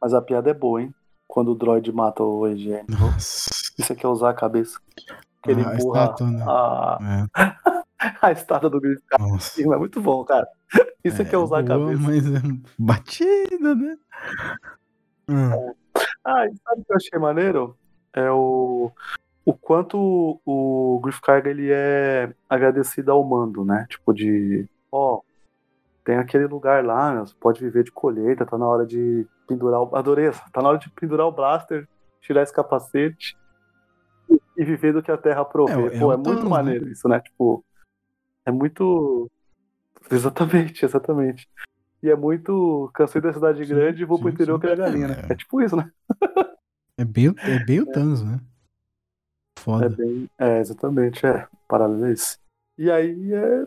mas a piada é boa, hein? Quando o droid mata o. Nossa. Isso aqui é usar a cabeça. Que ele Ah, a empurra estátua, né? a, É, a estátua do Griff nossa. É muito bom, cara. Isso aqui é, usar a boa, cabeça. Mas é batida, né? Hum, Ah, sabe o que eu achei maneiro? É o, o quanto o Griff Carga ele é agradecido ao mando, né? Tipo de, ó, tem aquele lugar lá, né? você pode viver de colheita, tá na hora de pendurar o... Adorei essa. Tá na hora de pendurar o blaster, tirar esse capacete e- e viver do que a terra provê. É, é Pô, é muito Thanos, né? maneiro isso, né? Tipo, é muito... Exatamente, exatamente. E é muito... Cansei da cidade Sim, grande e vou pro sim, interior sim. criar galinha, né? É. É tipo isso, né? é bem, o- é bem o Thanos, né? É Foda. bem. É, exatamente, é. Paralelo isso. E aí é.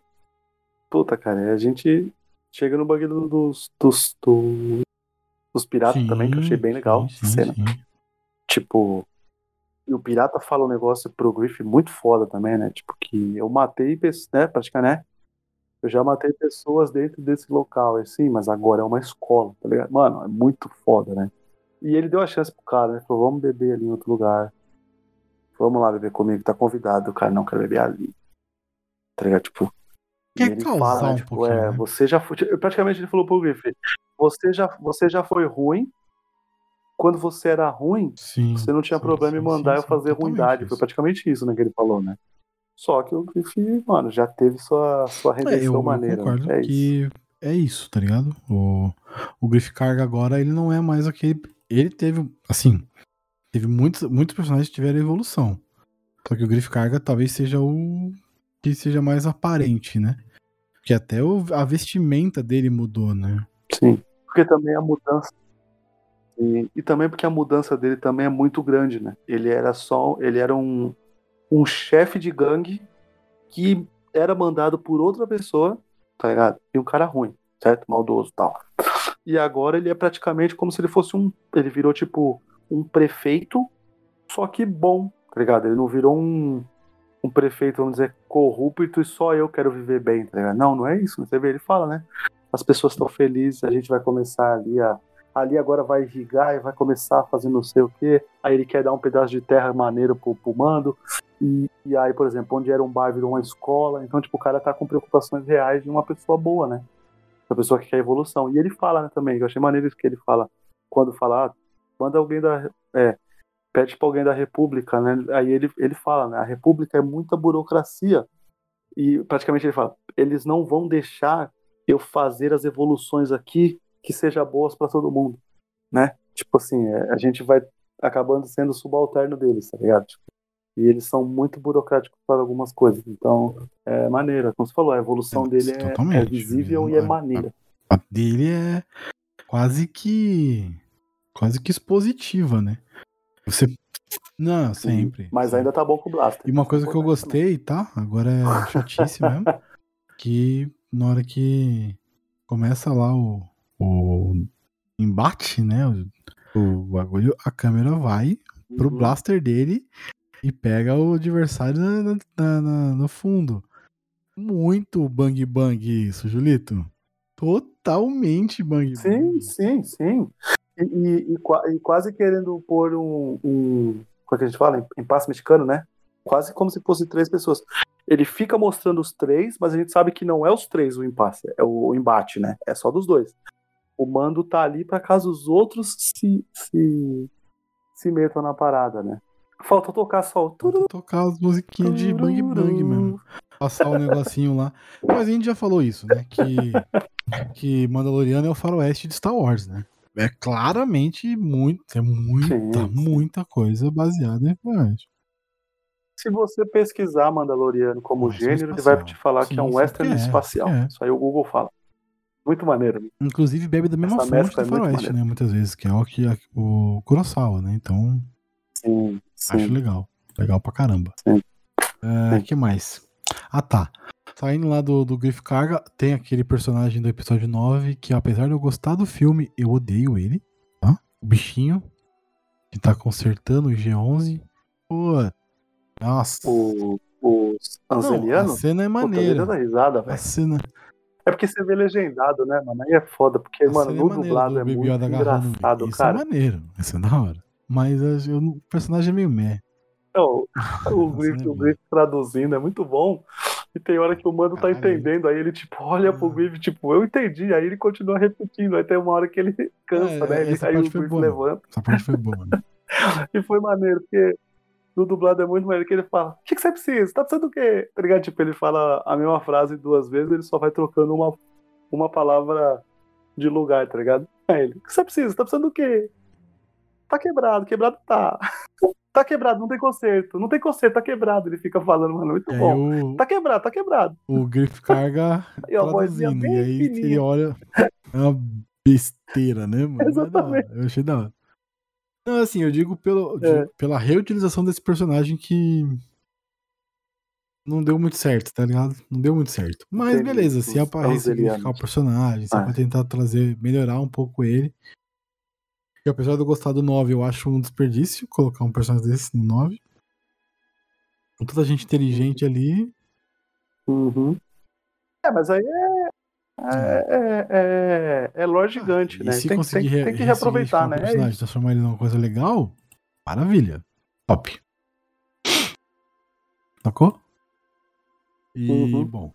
Puta, cara, é a gente chega no bagulho dos. dos, do- dos piratas também, que eu achei bem legal sim, essa cena. sim. Tipo. E o pirata fala um negócio pro Griff muito foda também, né? Tipo, que eu matei pessoas, né? Praticamente, né? Eu já matei pessoas dentro desse local, assim, mas agora é uma escola, tá ligado? Mano, é muito foda, né? E ele deu a chance pro cara, né? Falou, vamos beber ali em outro lugar. Vamos lá beber comigo, tá convidado. O cara não quer beber ali. Tá ligado? Tipo. e Quer ele fala, um tipo, é, né? você já foi. Praticamente ele falou pro Griff, você já, você já foi ruim. Quando você era ruim, Sim, você não tinha sim, problema em sim, mandar sim, eu fazer ruindade. Foi praticamente isso, né, que ele falou, né? Só que o Griff, mano, já teve sua, sua É, eu, redenção eu maneira. concordo né? É isso. que é isso, tá ligado? O, o Griff Carga agora, ele não é mais aquele. Ele teve, assim, teve muitos, muitos personagens que tiveram evolução. Só que o Griff Carga talvez seja o que seja mais aparente, né? Porque até o- a vestimenta dele mudou, né? Sim. Porque também a mudança. E, e também porque a mudança dele também é muito grande, né? Ele era só. Ele era um, um chefe de gangue que era mandado por outra pessoa, tá ligado? E um cara ruim, certo? Maldoso e tal. E agora ele é praticamente como se ele fosse um. Ele virou tipo um prefeito, só que bom, tá ligado? Ele não virou um, um prefeito, vamos dizer, corrupto e só eu quero viver bem, tá ligado? Não, não é isso. Você vê, ele fala, né? As pessoas estão felizes, a gente vai começar ali a. Ali agora vai irrigar e vai começar a fazer não sei o quê. Aí ele quer dar um pedaço de terra maneiro pro, pro mando. E, e aí, por exemplo, onde era um bar virou uma escola. Então, tipo, o cara tá com preocupações reais de uma pessoa boa, né? Uma pessoa que quer evolução. E ele fala, né, também, eu achei maneiro isso que ele fala. Quando fala, ah, manda alguém da. É, pede pra alguém da República, né? Aí ele, ele fala, né? A República é muita burocracia. E praticamente ele fala, eles não vão deixar eu fazer as evoluções aqui que sejam boas para todo mundo, né? Tipo assim, é, a gente vai acabando sendo subalterno deles, tá ligado? Tipo, e eles são muito burocráticos para algumas coisas. Então, é maneira. Como você falou, a evolução É, dele é, é visível e é não- maneira. A dele é quase que. Quase que expositiva, né? Você. Não, sempre. Mas ainda tá bom com o Blaster. E uma coisa que eu gostei, tá? Agora é chatice mesmo. Que na hora que começa lá o, o embate, né? O, o bagulho, a câmera vai pro Uhum. blaster dele e pega o adversário na- na- na- no fundo. Muito bang bang isso, Julito. Totalmente bang Sim, bang. sim, sim. E, e- e qua- quase querendo pôr um, um. Como é que a gente fala? Em passe mexicano, né? Quase como se fosse três pessoas. Ele fica mostrando os três, mas a gente sabe que não é os três o impasse, é o embate, né? É só dos dois. O mando tá ali para caso os outros se, se, se metam na parada, né? Falta tocar só o Falta tocar as musiquinhas de bang bang mesmo. Passar o negocinho lá. Mas a gente já falou isso, né? Que, que Mandaloriano é o faroeste de Star Wars, né? É claramente muito, é muita, Sim, sim. muita coisa baseada em faroeste. Se você pesquisar Mandaloriano como Nossa, gênero, ele espacial. vai te falar que é Sim, um sim, western é, espacial. é. Isso aí o Google fala. Muito maneiro. né? Inclusive bebe da mesma Essa fonte do é faroeste, né? Muitas vezes, que é o que o Kurosawa, né? Então, Sim, sim. acho legal. Legal pra caramba. Sim. É, Sim. que mais? Ah, tá. Saindo lá do, do Griff Carga, tem aquele personagem do episódio 9 que, apesar de eu gostar do filme, eu odeio ele, tá? O bichinho que tá consertando o G11. Pô, nossa. O, os Não, a cena é maneira. dei risada, A velho. cena, É porque você vê legendado, né, mano? Aí é foda, porque, a mano, é no dublado do é Baby muito engraçado, Isso cara. é maneiro. Isso é da hora. Mas eu- o personagem é meio meh. Não, o Griff, é o. Griff traduzindo é muito bom. E tem hora que o mano tá Caralho. entendendo, aí ele, tipo, olha pro Griff, tipo, eu entendi. Aí ele continua repetindo. Aí tem uma hora que ele cansa, É, né? Ele, aí o Griff levanta. Essa parte foi boa, né? E foi maneiro, porque no dublado é muito maneiro que ele fala: O que, que você precisa? Tá precisando do quê? Tá ligado? Tipo, ele fala a mesma frase duas vezes, ele só vai trocando uma, uma palavra de lugar, tá ligado? Aí ele: O que você precisa? Tá precisando do quê? Tá quebrado, quebrado tá. Tá quebrado, não tem conserto. Não tem conserto, tá quebrado. Ele fica falando, mano, muito aí bom. o, Tá quebrado, tá quebrado. o Griff carga E a vozinha traduzindo. bem E aí ele fininha. olha. É uma besteira, né, mano? É Exatamente. Eu achei da hora. Não, assim, eu digo pelo, de- É. pela reutilização desse personagem que. Não deu muito certo, tá ligado? Não deu muito certo. Mas beleza, se é pra ressignificar o personagem, se é Ah. pra tentar trazer, melhorar um pouco ele. E apesar de eu gostar do 9, eu acho um desperdício colocar um personagem desse no 9. Com tanta gente inteligente ali. Uhum. É, mas aí é. É, é, é, é lore gigante, E né? se Tem, conseguir tem, re- tem que reaproveitar, né? É personagem, transformar ele numa coisa legal, maravilha. Top. Sacou? E, Uhum. bom.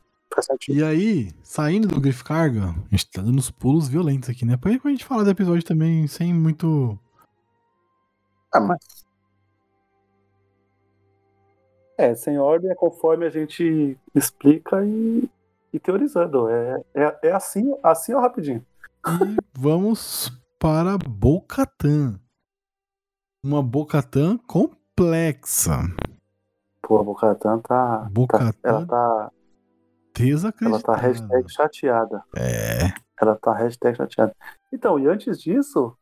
E aí, saindo do Griff Carga, a gente tá dando uns pulos violentos aqui, né? Pra a gente falar do episódio também sem muito. Ah, mas... É, sem ordem é conforme a gente explica e, e teorizando. É, é, é assim, assim ó, rapidinho. E vamos para Bocatan. Uma Bocatan complexa. Pô, a Bocatan tá, tá. Bocatan Ela tá. Ela tá hashtag chateada. É. Ela tá hashtag chateada. Então, e antes disso,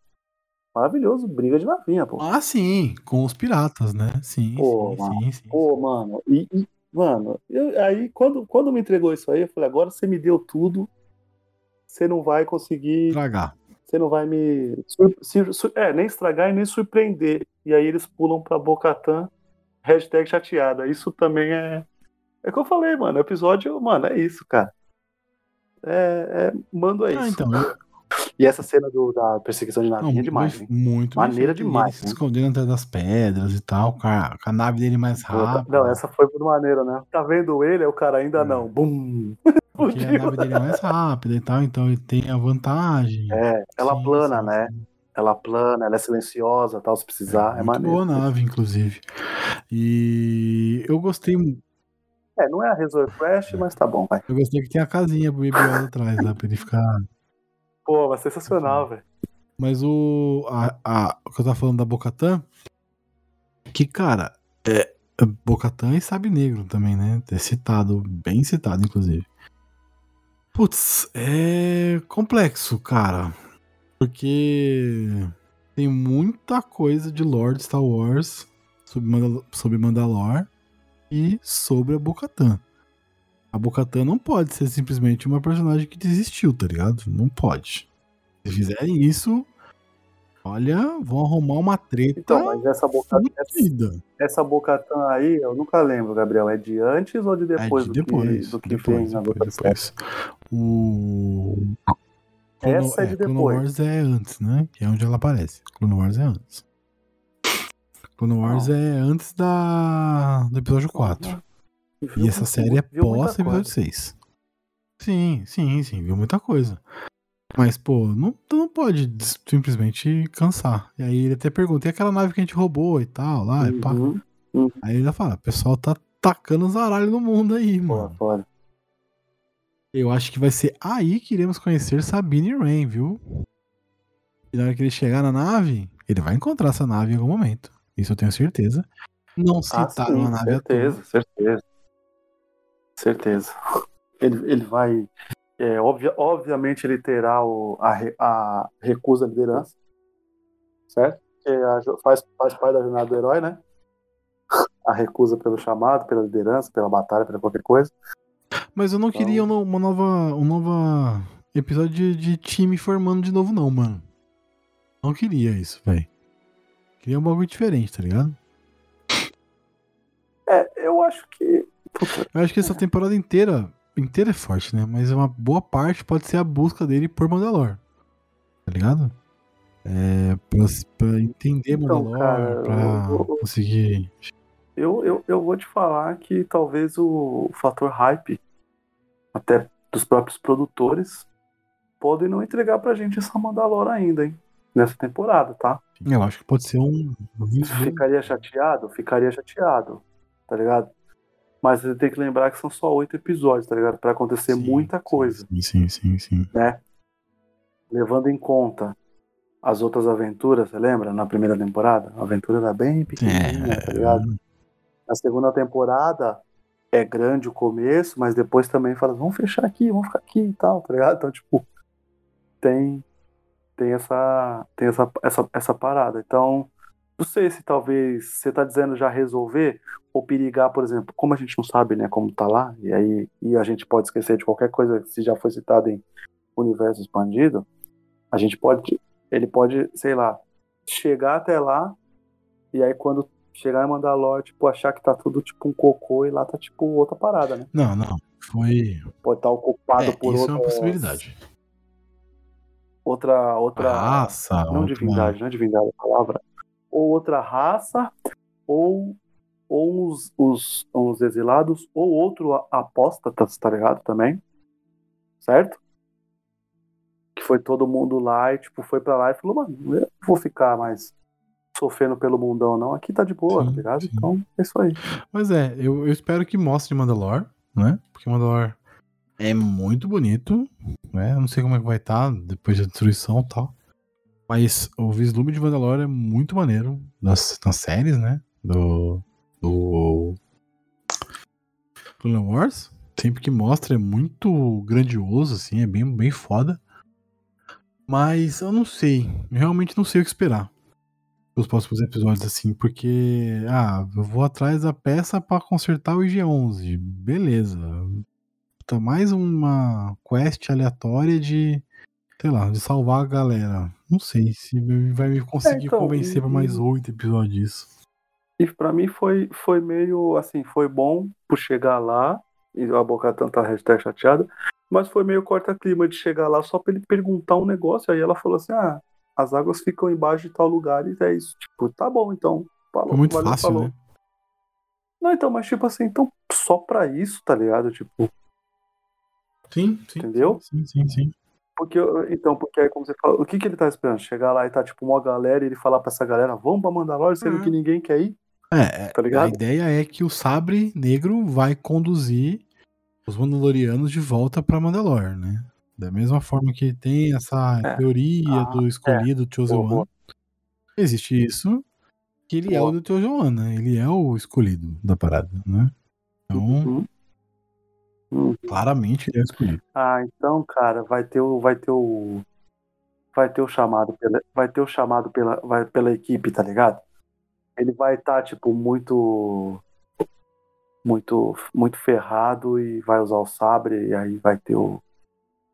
maravilhoso, briga de navinha, pô. Ah, sim, com os piratas, né? Sim, Pô, sim, mano. sim, sim. Pô, mano, e, e- mano, eu- aí quando, quando me entregou isso aí, eu falei, agora você me deu tudo, você não vai conseguir, Estragar. você não vai me, sur- se- sur- é, nem estragar e nem surpreender. E aí eles pulam pra Bocatan, hashtag chateada. Isso também é, é o que eu falei, mano, o episódio, mano, é isso, cara. É, é mando é Ah, isso. então, E essa cena do- da perseguição de navinha é demais, muito bem Maneira feito. demais, Ele se escondendo atrás das pedras e tal, com a, com a nave dele mais rápida. Não, essa foi por maneira, né? Tá vendo ele, aí o cara ainda É. não. Bum! Porque a nave dele é mais rápida e tal, então ele tem a vantagem. É, ela Sim, plana, sim, né? sim. Ela plana, ela é silenciosa, tal, se precisar, é, muito maneiro. boa nave, inclusive. E eu gostei, É, não é a Resort Crash, mas tá bom, vai. eu gostei que tem a casinha pro Yoda atrás lá pra ele ficar. Pô, mas sensacional, velho. Mas o. A, a- o que eu tava falando da Bocatan. Que, cara, é. Bocatan e Sabe Negro também, né? É citado, bem citado, inclusive. Putz, é complexo, cara. Porque tem muita coisa de Lord Star Wars sobre, Mandal sobre Mandalor e sobre a Bocatan. A Bocatan não pode ser simplesmente uma personagem que desistiu, tá ligado? Não pode. Se fizerem isso, olha, vão arrumar uma treta Então, mas essa boca, essa, essa Bocatan aí, eu nunca lembro, Gabriel. É de antes ou de depois é de do depois, que, do que depois, vem depois, depois. O Clone- Essa é de Clone depois. Wars é antes, né? Que é onde ela aparece. Clone Wars é antes. Clone Wars é antes da do episódio 4. Viu E essa série é pós episódio coisa. 6. Sim, sim, sim, viu muita coisa. Mas, pô, não, tu não pode simplesmente cansar. E aí ele até pergunta, e aquela nave que a gente roubou e tal, lá, e pá. Uhum. Aí ele fala, o pessoal tá tacando os aralhos no mundo aí, Pô, mano. foda. Eu acho que vai ser aí que iremos conhecer Sabine e Rain, viu? E na hora que ele chegar na nave, ele vai encontrar essa nave em algum momento. Isso eu tenho certeza. Não Ah, citaram sim, a nave à certeza, toa. certeza. Certeza. Ele, ele vai. é, obvia- obviamente ele terá o, a, a recusa à liderança. Certo? Que é faz, faz parte da jornada do herói, né? A recusa pelo chamado, pela liderança, pela batalha, pela qualquer coisa. Mas eu não Então- queria uma, uma nova. Um nova episódio de, de time formando de novo, não, mano. Não queria isso, velho. Queria um bagulho diferente, tá ligado? É, eu acho que. Puta, Eu acho que essa temporada inteira. Inteira é forte, né? Mas uma boa parte pode ser a busca dele por Mandalor. Tá ligado? É. Pra, pra entender Então, Mandalor, cara, pra eu- eu- conseguir. eu, eu, eu vou te falar que talvez o fator hype, até dos próprios produtores, podem não entregar pra gente essa Mandalora ainda, hein? Nessa temporada, tá? Eu acho que pode ser um. Ficaria chateado? Ficaria chateado, tá ligado? Mas você tem que lembrar que são só oito episódios, tá ligado? Pra acontecer Sim, muita coisa, Sim, sim, sim, sim. né? Levando em conta as outras aventuras, você lembra? Na primeira temporada? A aventura era bem pequenininha, tá ligado? Na segunda temporada é grande o começo, mas depois também fala, vamos fechar aqui, vamos ficar aqui e tal, tá ligado? Então, tipo, tem tem essa tem essa, essa, essa parada. Então, não sei se talvez você tá dizendo já resolver ou perigar, por exemplo, como a gente não sabe, né, como tá lá, e aí e a gente pode esquecer de qualquer coisa se já foi citado em universo expandido, a gente pode ele pode, sei lá, chegar até lá e aí quando chegar em Mandalore, tipo, achar que tá tudo tipo um cocô e lá tá tipo outra parada, né? Não, não. Foi. Pode estar ocupado É, por isso é outra uma possibilidade. Outra outra Raça, não outra- divindade, não é divindade a palavra, ou outra raça, ou ou os, os, os exilados, ou outro a- apóstatas, tá ligado? Também, certo? Que foi todo mundo lá e tipo foi pra lá e falou, mano, eu vou ficar mais sofrendo pelo mundão não, aqui tá de boa, Sim, tá ligado? sim. Então é isso aí. Mas é, eu, eu espero que mostre Mandalor, né? Porque Mandalor é muito bonito, né? Eu não sei como é que vai estar depois da destruição e tal. Mas o vislumbre de Mandalor é muito maneiro nas, nas séries, né? Do. Do. Clone Wars. Sempre que mostra é muito grandioso, assim, é bem, bem foda. Mas eu não sei. Eu realmente não sei o que esperar os próximos episódios, assim, porque. Ah, eu vou atrás da peça pra consertar o IG-11. Beleza. Tá mais uma quest aleatória de. Sei lá, de salvar a galera. Não sei se vai me conseguir então, convencer e- pra mais oito episódios disso. E pra mim foi, foi meio assim, foi bom por chegar lá, e a boca tanta hashtag chateada, mas foi meio corta-clima de chegar lá só pra ele perguntar um negócio. Aí ela falou assim: ah, as águas ficam embaixo de tal lugar e é isso. Tipo, tá bom, então. Falou, Foi muito valeu, fácil, falou. né? Não, então, mas tipo assim, então só pra isso, tá ligado? Tipo, Sim, sim. Entendeu? Sim, sim, sim. porque, então, porque aí, como você fala, o que que ele tá esperando? Chegar lá e tá, tipo, uma galera e ele falar pra essa galera, vamos pra Mandalore, sendo Uhum. que ninguém quer ir, É, tá a ligado? ideia é que o Sabre Negro vai conduzir os Mandalorianos de volta pra Mandalore, né? Da mesma forma que tem essa É. teoria Ah, do escolhido Chosen Boa, boa. One, existe isso, que ele é Boa. o do Chosen One, né? Ele é o escolhido da parada, né? Então, Uhum. Uhum. claramente ele é escolhido. Ah, então, cara, vai ter o vai ter o vai ter o chamado pela vai ter o chamado pela vai, pela equipe, tá ligado? Ele vai estar tipo muito muito muito ferrado e vai usar o sabre e aí vai ter o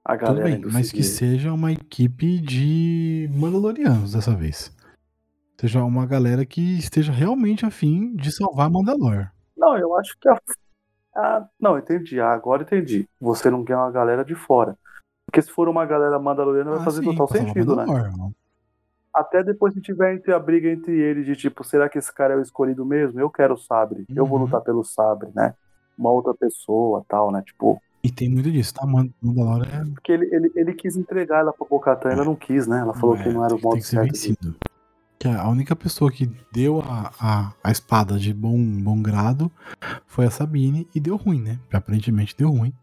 a Tudo galera bem, indo mas que seja uma equipe de Mandalorianos dessa vez. Seja uma galera que esteja realmente afim de salvar Mandalore. Não, eu acho que a ah, não, entendi. Ah, agora entendi. Você não quer uma galera de fora. Porque se for uma galera mandaloriana vai Ah, fazer sim, total sentido, né? Até depois que tiver entre a briga entre eles de tipo, será que esse cara é o escolhido mesmo? Eu quero o sabre. Eu vou Uhum. lutar pelo sabre, né? Uma outra pessoa, tal, né? Tipo, E tem muito disso, tá? Mandalore é porque ele, ele, ele quis entregar ela pra Bocatan, ela não quis, né? Ela falou é, que não era o modo tem que ser certo. vencido. Que a única pessoa que deu a, a, a espada de bom, bom grado foi a Sabine e deu ruim, né? Aparentemente deu ruim.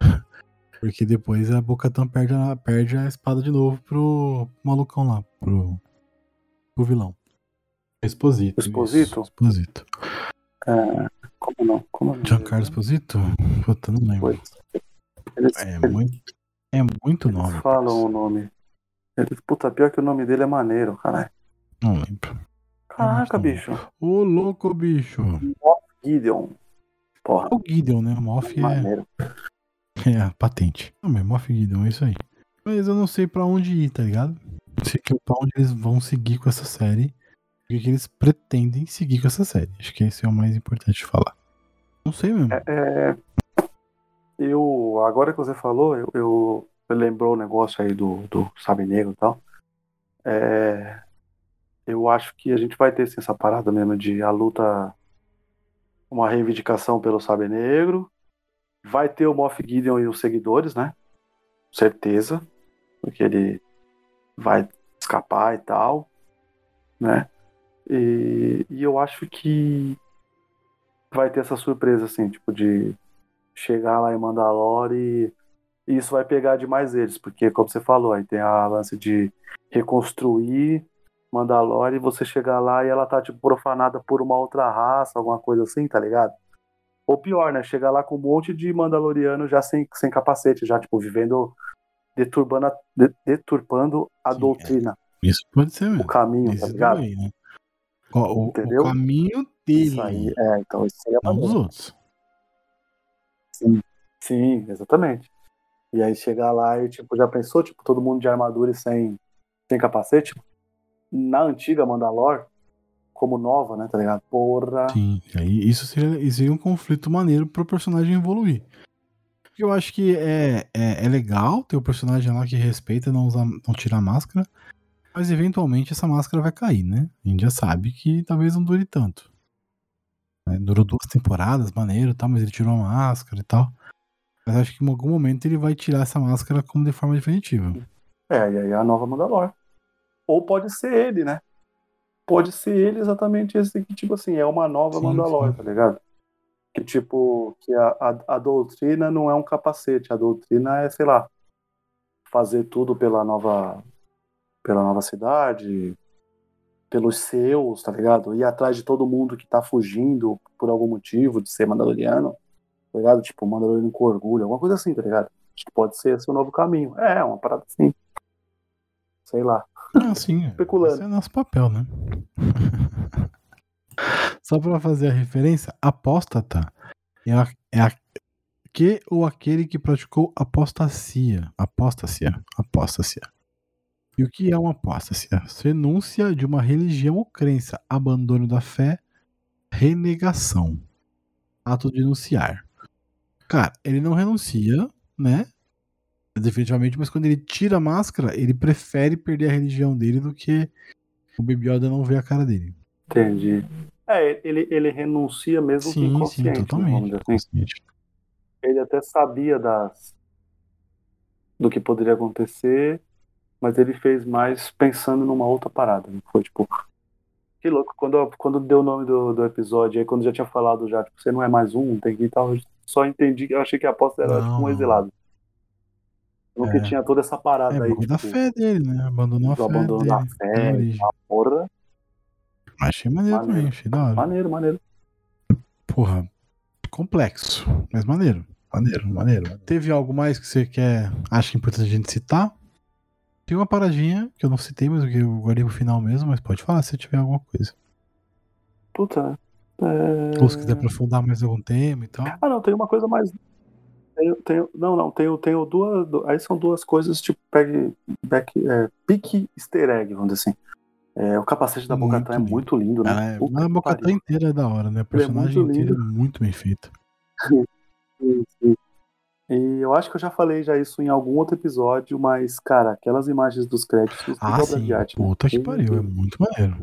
Porque depois a Bocatan perde a, perde a espada de novo pro malucão lá, pro, pro vilão. Exposito. Exposito? isso, Exposito. É, como não? Como não? Giancarlo Exposito? Puta, não lembro. Eles, É muito, é muito eles nome. falam o nome. Eles, puta, pior que o nome dele é maneiro, caralho. Não lembro. Caraca, Não. bicho. Ô, louco, bicho. Gideon. Porra, É o Gideon, né? Moff é, maneiro. é patente. Não, mas Moff Gideon, é isso aí. Mas eu não sei pra onde ir, tá ligado? Não sei que- pra onde eles vão seguir com essa série. O que, eles pretendem seguir com essa série. Acho que esse é o mais importante de falar. Não sei mesmo. É, eu, agora que você falou, eu, eu eu lembrou o negócio aí do, do Sabe Negro e tal. É, eu acho que a gente vai ter essa parada mesmo de a luta, uma reivindicação pelo Sabe Negro. Vai ter o Moff Gideon e os seguidores, né? Certeza. Porque ele vai escapar e tal, né? E, e eu acho que vai ter essa surpresa, assim, tipo, de chegar lá em Mandalore e, e isso vai pegar demais eles, porque, como você falou, aí tem a lance de reconstruir Mandalore e você chegar lá e ela tá, tipo, profanada por uma outra raça, alguma coisa assim, tá ligado? Ou pior, né? Chegar lá com um monte de Mandaloriano já sem, sem capacete, já, tipo, vivendo, deturbando a, de- deturpando a Sim, é. doutrina, Isso pode ser o mesmo. caminho, tá Esse ligado? também, né? O, o- o Entendeu? caminho dele, Isso aí, é, então isso aí é não dos outros. Sim, exatamente. E aí chegar lá e, tipo, já pensou, tipo, todo mundo de armadura e sem, sem capacete? Tipo, na antiga Mandalor, como nova, né, tá ligado? Porra. Sim, e aí isso seria, isso seria um conflito maneiro pro personagem evoluir. Porque Eu acho que é, é, é legal ter o personagem lá que respeita, não, usar, não tirar a máscara, mas eventualmente essa máscara vai cair, né? A gente já sabe que talvez não dure tanto. né? Durou duas temporadas, maneiro e tal, mas ele tirou a máscara e tal. Mas acho que em algum momento ele vai tirar essa máscara como de forma definitiva. É, e aí a nova Mandalor. Ou pode ser ele, né? Pode ser ele exatamente esse que, tipo assim, é uma nova Sim, Mandalor, sim. tá ligado? Que, tipo, que a, a, a doutrina não é um capacete, a doutrina é, sei lá, fazer tudo pela nova pela nova cidade, pelos seus, tá ligado? Ir atrás de todo mundo que tá fugindo por algum motivo de ser mandaloriano, tá ligado? Tipo, mandaloriano com orgulho, alguma coisa assim, tá ligado? Acho que pode ser esse o novo caminho. É, uma parada assim. Sei lá. Ah, sim. Especulando. Esse é nosso papel, né? Só pra fazer a referência, apóstata é, a, é a, que ou aquele que praticou apostasia. Apostasia. Apostasia. E o que é uma apostasia? Renúncia de uma religião ou crença, abandono da fé, renegação. Ato de denunciar. Cara, ele não renuncia, né? Definitivamente, mas quando ele tira a máscara, ele prefere perder a religião dele do que o Baby Yoda não ver a cara dele. Entendi. É, ele, ele renuncia mesmo que Sim, sim, inconsciente. né, vamos totalmente. dizer assim. Ele até sabia das do que poderia acontecer, mas ele fez mais pensando numa outra parada. Não foi tipo. Que louco, quando, quando deu o nome do, do episódio, aí quando já tinha falado já, tipo, você não é mais um, tem que ir tal, eu só entendi que eu achei que a aposta era Não, tipo um exilado. Porque É. tinha toda essa parada É, aí, bagulho da tipo, fé dele, né? Abandonou a fé abandono dele. da na fé, a porra. Achei maneiro, Maneiro. também, achei da hora. Maneiro, maneiro. Porra, complexo, mas maneiro. Maneiro, maneiro. Teve algo mais que você quer, acha importante a gente citar? Tem uma paradinha que eu não citei, mas que eu guardei pro final mesmo, mas pode falar se tiver alguma coisa. Puta. É... Ou se quiser aprofundar mais algum tema e tal. Ah, não, tem uma coisa mais. Tenho, tenho, não, não, tenho, tenho duas. du- Aí são duas coisas, tipo, pegue, back, é, pique easter egg, vamos dizer assim. É, o capacete da Muito é muito lindo, né? Ela é, a que Bocatã inteira é da hora, né? A personagem muito inteira é muito bem feita. Sim, sim. E eu acho que eu já falei já isso em algum outro episódio, mas, cara, aquelas imagens dos créditos Ah, obra sim. de arte. né? Puta que Meu pariu. É muito maneiro.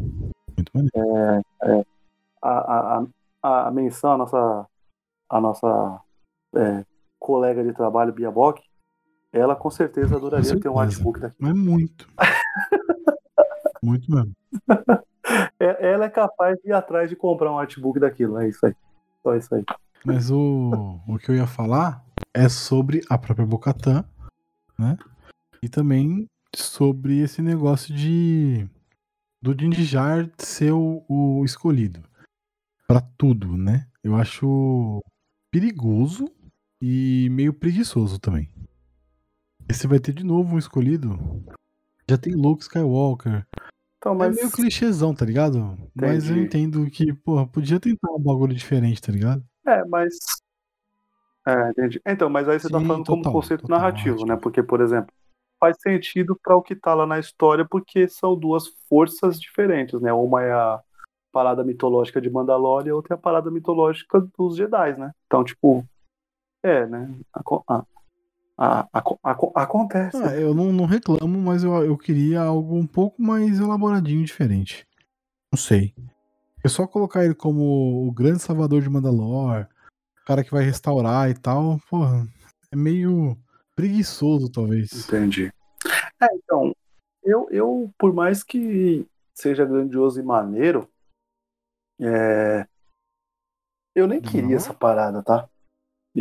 Muito maneiro. a, a, a, a menção à nossa, a nossa é, colega de trabalho, Bia Bock, ela com certeza adoraria ter um certeza. artbook daqui. Mas muito. muito mesmo. É- Ela é capaz de ir atrás de comprar um artbook daquilo, é isso aí. Só isso aí. Mas o, o que eu ia falar é sobre a própria Bocatã, né? E também sobre esse negócio de do Din Djarin ser o, o escolhido Pra tudo, né? Eu acho perigoso e meio preguiçoso também. E você vai ter de novo um escolhido. Já tem Luke Skywalker. Então, É mas meio clichêzão, tá ligado? Mas eu Entendi. entendo que, porra, podia tentar um bagulho diferente, tá ligado? É, mas. É, entendi. Então, mas aí você tá Sim, falando como total, conceito total, narrativo, né? Porque, por exemplo, faz sentido para o que tá lá na história, porque são duas forças diferentes, né? Uma é a parada mitológica de Mandalorian e a outra é a parada mitológica dos Jedi, né? Então, tipo, é, né? A- a- aco- acontece. Ah, eu não, não reclamo, mas eu, eu queria algo um pouco mais elaboradinho, diferente. Não sei. É só colocar ele como o grande salvador de Mandalor, o cara que vai restaurar e tal, porra, é meio preguiçoso, talvez. Entendi. É, então, eu, eu, por mais que seja grandioso e maneiro, é, eu nem queria Não? essa parada, tá?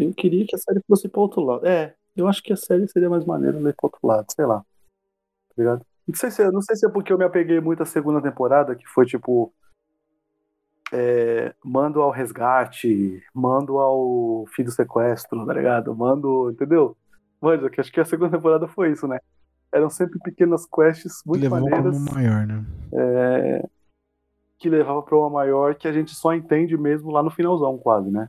Eu queria que a série fosse pro outro lado. É, eu acho que a série seria mais maneira ler pro outro lado, sei lá. Tá ligado? Não sei se, não sei se é porque eu me apeguei muito à segunda temporada, que foi tipo. é, mando ao resgate, mando ao fim do sequestro, tá ligado? Mando, entendeu? Manja, que acho que a segunda temporada foi isso, né? Eram sempre pequenas quests muito Levou maneiras como maior, né? é, que levava pra uma maior que a gente só entende mesmo lá no finalzão, quase, né?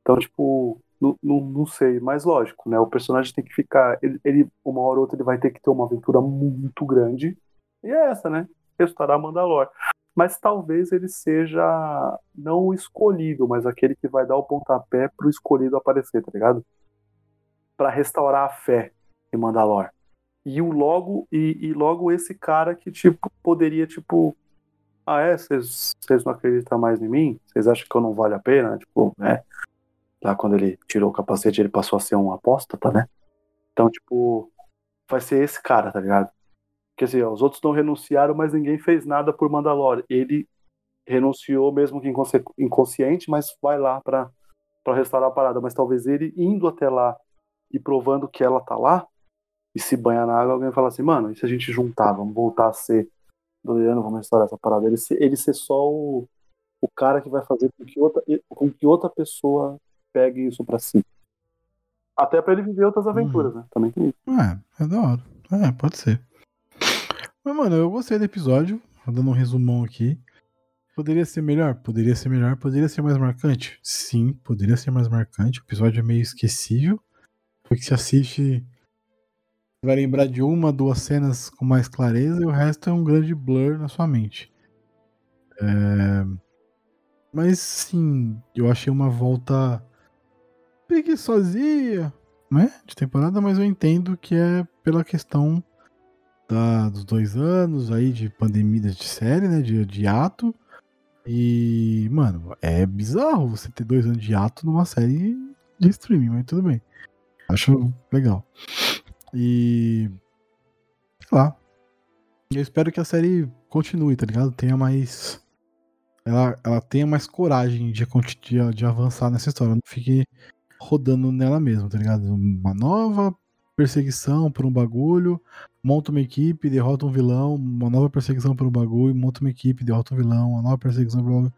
Então, tipo, não, não, sei, mas lógico, né? O personagem tem que ficar. Ele, ele, uma hora ou outra, ele vai ter que ter uma aventura muito grande. E é essa, né? Restaurar Mandalor. Mas talvez ele seja não o escolhido, mas aquele que vai dar o pontapé pro escolhido aparecer, tá ligado? Pra restaurar a fé em Mandalor. E o logo e, e logo esse cara que tipo poderia tipo ah é vocês não acreditam mais em mim vocês acham que eu não vale a pena tipo né lá quando ele tirou o capacete ele passou a ser um apóstata né? Então tipo vai ser esse cara tá ligado? Porque assim ó, os outros não renunciaram mas ninguém fez nada por Mandalore. Ele renunciou mesmo que inconsci- inconsciente mas vai lá para restaurar a parada. Mas talvez ele indo até lá e provando que ela tá lá e se banhar na água, alguém fala assim, mano, e se a gente juntar, vamos voltar a ser Doriano, vamos restaurar essa parada. Ele ser, ele ser só o, o cara que vai fazer com que outra, com que outra pessoa pegue isso pra si. Até pra ele viver outras aventuras, né? Também tem isso. É, é da hora. É, pode ser. Mas, mano, eu gostei do episódio. Dando um resumão aqui. Poderia ser melhor? Poderia ser melhor. Poderia ser mais marcante? Sim, poderia ser mais marcante. O episódio é meio esquecível. Porque se assiste. Vai lembrar de uma, duas cenas com mais clareza e o resto é um grande blur na sua mente. É, Mas sim, eu achei uma volta preguiçosinha, né? De temporada, mas eu entendo que é pela questão da- dos dois anos aí de pandemia de série, né? De, de ato. E, mano, é bizarro você ter dois anos de ato numa série de streaming, mas tudo bem. Acho legal. E. Sei lá. Eu espero que a série continue, tá ligado? Tenha mais. Ela, ela tenha mais coragem de, de, de avançar nessa história. Não fique rodando nela mesma, tá ligado? Uma nova perseguição por um bagulho, monta uma equipe, derrota um vilão, uma nova perseguição por um bagulho, monta uma equipe, derrota um vilão, uma nova perseguição por um bagulho.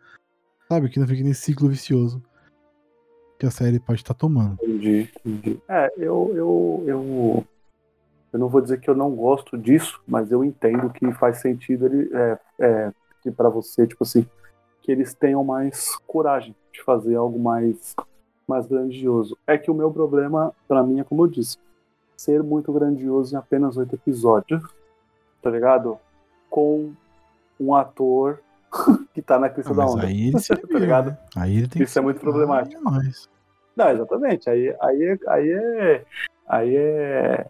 Sabe? Que não fique nesse ciclo vicioso que a série pode estar tomando. Entendi, entendi. É, eu, eu, eu, eu não vou dizer que eu não gosto disso, mas eu entendo que faz sentido ele, é, é, que para você, tipo assim, que eles tenham mais coragem de fazer algo mais, mais grandioso. É que o meu problema, pra mim, é como eu disse, ser muito grandioso em apenas oito episódios, tá ligado? Com um ator que tá na crista Ah, da onda. aí ele se Tá ligado? né? Aí ele tem Isso que é muito problemático. Ah, é. Não, exatamente. Aí, aí, é- aí é. Aí é.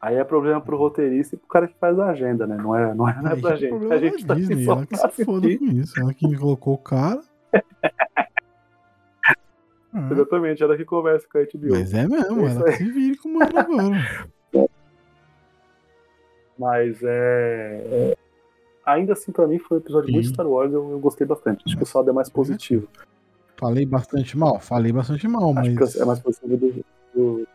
Aí é problema pro roteirista e pro cara que faz a agenda, né? Não é, não é, não é pra é gente. A gente tá aqui Disney, só ela que se foda com isso. Ela que colocou o cara. Exatamente, ela que conversa com a HBO. mas é mesmo, É ela se vire com o mano agora. Mas é. é- Ainda assim, pra mim, foi um episódio muito. Star Wars, eu, eu gostei bastante. Acho que o saldo é mais positivo. Falei bastante mal? Falei bastante mal, mas. Acho que é mais positivo do, do-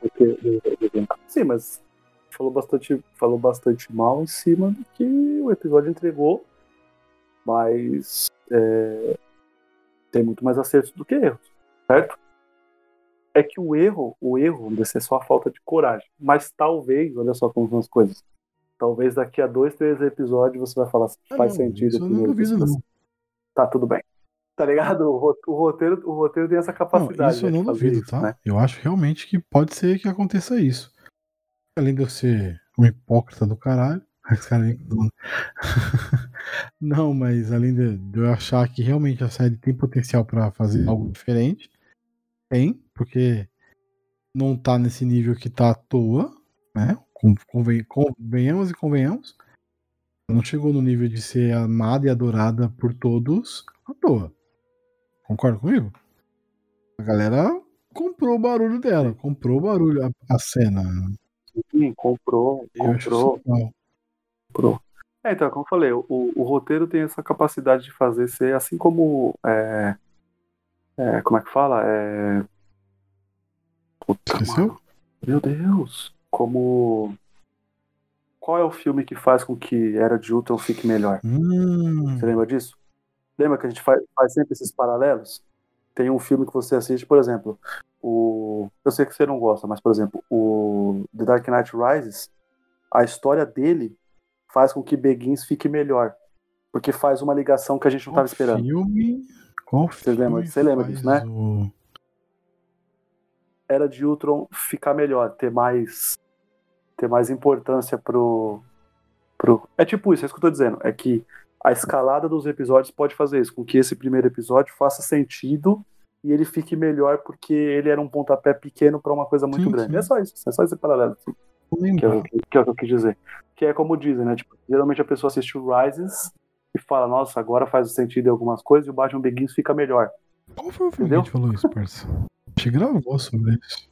Sim, mas falou bastante, falou bastante mal em cima do que o episódio entregou. Mas é, tem muito mais acertos do que erros, certo? É que o erro, o erro deve ser só a falta de coragem. Mas talvez, olha só como são as coisas. Talvez daqui a dois, três episódios você vai falar assim, Ah, faz não, sentido. isso eu não duvido, não. Tá tudo bem. Tá ligado? O, ro- o roteiro, o roteiro tem essa Não, capacidade. isso eu né, não fazer duvido, isso, tá? né? Eu acho realmente que pode ser que aconteça isso. Além de eu ser um hipócrita do caralho. esse cara Não, mas além de, eu achar que realmente a série tem potencial pra fazer algo diferente, tem, porque não tá nesse nível que tá à toa, né? Con- conven- Convenhamos e convenhamos. Não chegou no nível de ser amada e adorada por todos à toa. Concorda comigo? A galera comprou o barulho dela, comprou o barulho, a, a cena. Sim, comprou, Eu comprou, comprou. É, então, como eu falei, o, o roteiro tem essa capacidade de fazer ser assim como. É, é, como é que fala? É. Puta, Esqueceu? mano. Meu Deus. Como. Qual é o filme que faz com que Era de Ultron fique melhor? Hum, Você lembra disso? Lembra que a gente faz, faz sempre esses paralelos? Tem um filme que você assiste, por exemplo, o. Eu sei que você não gosta, mas, por exemplo, o The Dark Knight Rises, a história dele faz com que Begins fique melhor. Porque faz uma ligação que a gente não estava esperando. filme? Qual filme? lembra- você lembra disso, né? o- Era de Ultron ficar melhor, ter mais. ter mais importância pro. pro... É tipo isso, é isso que eu tô dizendo. É que a escalada dos episódios pode fazer isso, com que esse primeiro episódio faça sentido e ele fique melhor porque ele era um pontapé pequeno pra uma coisa muito Sim, grande. sim. É só isso, é só esse paralelo assim, que, é, o que, é o que eu quis dizer. Que é como dizem, né? Tipo, geralmente a pessoa assiste o Rises e fala, nossa, agora faz sentido em algumas coisas e o Batman Begins fica melhor. Qual foi o filme Entendeu? que a gente falou isso, parça? A gente gravou sobre isso.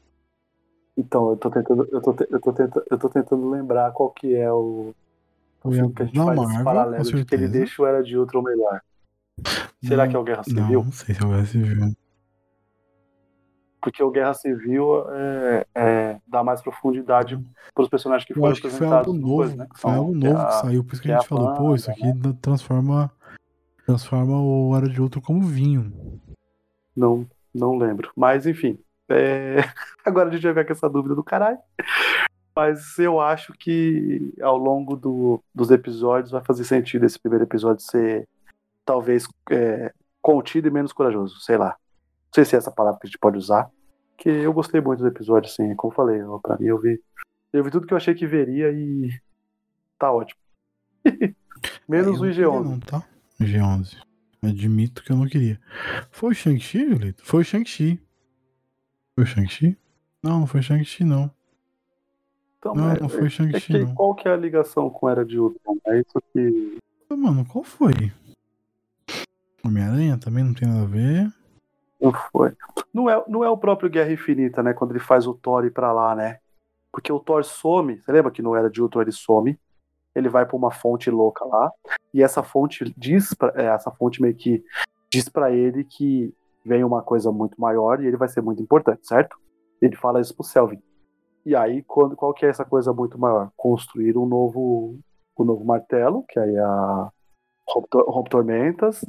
Então, eu tô tentando, eu tô, te- eu tô tentando, eu tô tentando lembrar qual que é o, o filme que a gente faz Marvel, esse paralelo de que ele deixa o Era de Ultron melhor. Será Não, que é o Guerra Civil? Não, não sei se é o Guerra Civil. Porque o Guerra Civil é, é, dá mais profundidade pros personagens que Eu foram acho que foi apresentados algo depois, novo. né? Foi Então, algo que é novo que a- saiu, por isso que que a é gente a falou, pô, isso Wanda, aqui da- transforma, transforma o Era de Outro como vinho. Não, não lembro. Mas, enfim. é, Agora a gente vai ficar com essa dúvida do caralho. Mas eu acho que ao longo do- dos episódios vai fazer sentido esse primeiro episódio ser talvez é, contido e menos corajoso, sei lá. Não sei se é essa palavra que a gente pode usar. Que eu gostei muito do episódio, assim, como eu falei, pra mim eu vi. Eu vi tudo que eu achei que veria e tá ótimo. menos É, o não queria IG-11. Não, tá? IG-11. Admito que eu não queria. Foi o Shang-Chi, Julito? Foi o Shang-Chi. Foi o Shang-Chi? Não, não foi o Shang-Chi, não. Então, Não, é- não foi o é Shang-Chi, não. qual que é a ligação com Era de Ultron? É isso que Mano, qual foi? Homem-Aranha também não tem nada a ver. Não foi. Não é, não é o próprio Guerra Infinita, né? Quando ele faz o Thor ir pra lá, né? Porque o Thor some. Você lembra que no Era de Ultron ele some? Ele vai pra uma fonte louca lá. E essa fonte diz pra, é, essa fonte meio que diz pra ele que vem uma coisa muito maior e ele vai ser muito importante, certo? Ele fala isso pro Selvin. E aí, quando, qual que é essa coisa muito maior? Construir um novo, um novo martelo, que aí é a Rompe Rompe Tormentas,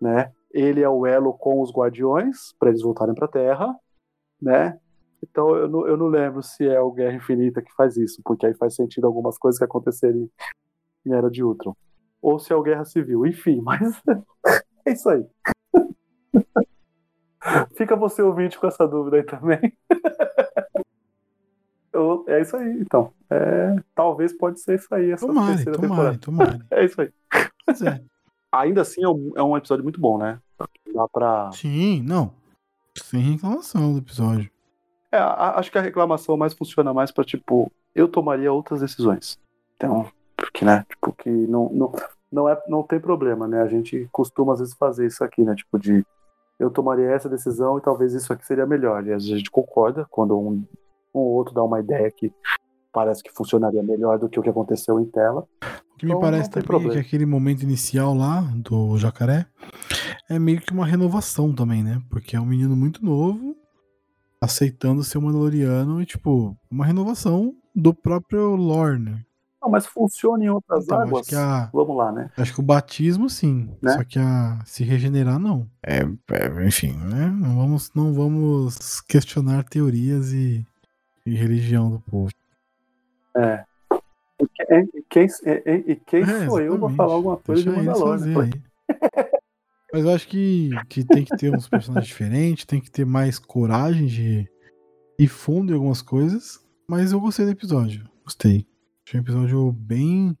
né? Ele é o elo com os guardiões para eles voltarem para Terra, né? Então eu não, eu não lembro se é o Guerra Infinita que faz isso, porque aí faz sentido algumas coisas que aconteceram em Era de Ultron. Ou se é o Guerra Civil, enfim, mas é isso aí. Fica você ouvinte com essa dúvida aí também. Eu- é isso aí, então. É, talvez pode ser isso aí, essa Tomare, terceira tomare, temporada. tomare. É isso aí. Pois é. Ainda assim é um, é um episódio muito bom, né? Dá pra. Sim, não. Sem reclamação do episódio. É, a- acho que a reclamação mais funciona mais pra, tipo, eu tomaria outras decisões. Então, porque, né? Tipo, que não, não, não, é, não tem problema, né? A gente costuma às vezes fazer isso aqui, né? Tipo, de eu tomaria essa decisão e talvez isso aqui seria melhor. E às vezes a gente concorda quando um, um ou outro dá uma ideia que parece que funcionaria melhor do que o que aconteceu em tela. O que me Então, parece não tem também é problema. que aquele momento inicial lá do jacaré é meio que uma renovação também, né? Porque é um menino muito novo aceitando ser um Mandaloriano e, tipo, uma renovação do próprio lore, né? Não, mas funciona em outras Então, águas. acho que a, Vamos lá, né? Acho que o batismo, sim. Né? Só que a se regenerar, não. É, é, enfim, né? Não vamos, não vamos questionar teorias e, e religião do povo. É. E quem, e quem, e- e quem É, sou eu pra falar alguma coisa Deixa de Mandalorian? Mas eu acho que, que tem que ter uns personagens diferentes, tem que ter mais coragem de ir fundo em algumas coisas. Mas eu gostei do episódio. Gostei. Achei um episódio bem.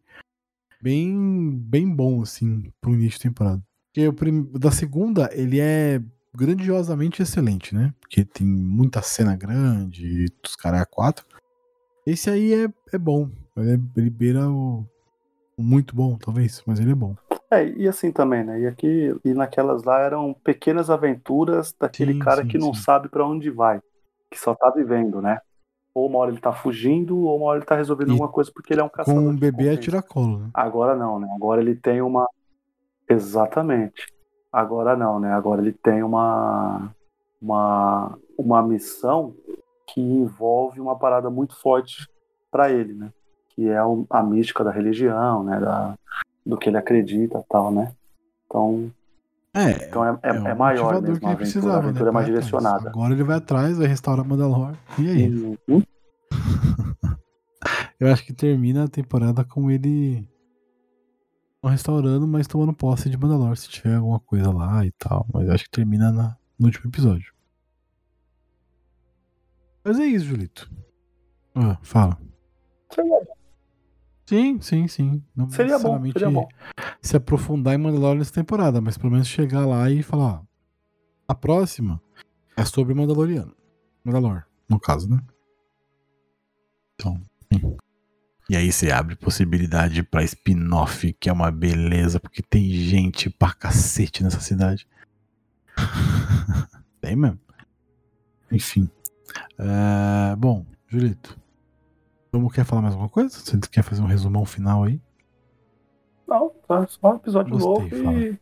Bem. Bem bom, assim, pro início de temporada. Porque o prim... da segunda, ele é grandiosamente excelente, né? Porque tem muita cena grande, dos caras quatro. Esse aí é, é bom. Ele, é, ele beira o muito bom, talvez, mas ele é bom. É, e assim também, né? E aqui e naquelas lá eram pequenas aventuras daquele Sim, cara sim, que não sim. sabe pra onde vai, que só tá vivendo, né? Ou uma hora ele tá fugindo, ou uma hora ele tá resolvendo E alguma coisa porque ele é um caçador. Com de bebê é tiracolo, né? Agora não, né? Agora ele tem uma. Exatamente. Agora não, né? Agora ele tem uma. Uma, uma missão que envolve uma parada muito forte pra ele, né? Que é a mística da religião, né? Da, do que ele acredita e tal, né? Então, É, então é, é, o é maior mesmo que a aventura. precisava, a aventura né? é mais direcionada. Agora ele vai atrás, vai restaurar Mandalor. E aí? Uhum. Eu acho que termina a temporada com ele não restaurando, mas tomando posse de Mandalor, se tiver alguma coisa lá e tal. Mas eu acho que termina na- no último episódio. Mas é isso, Julito. Ah, fala. Seria, Sim, sim, sim. Não seria bom, seria bom. se aprofundar em Mandalor nessa temporada, mas pelo menos chegar lá e falar: ó, a próxima é sobre Mandaloriano. Mandalor, no caso, né? Então, sim. E aí você abre possibilidade pra spin-off, que é uma beleza, porque tem gente pra cacete nessa cidade. tem mesmo. Enfim. É, bom, Julito. Vamos quer falar mais alguma coisa? Você quer fazer um resumão final aí? Não, tá só um episódio Gostei, novo e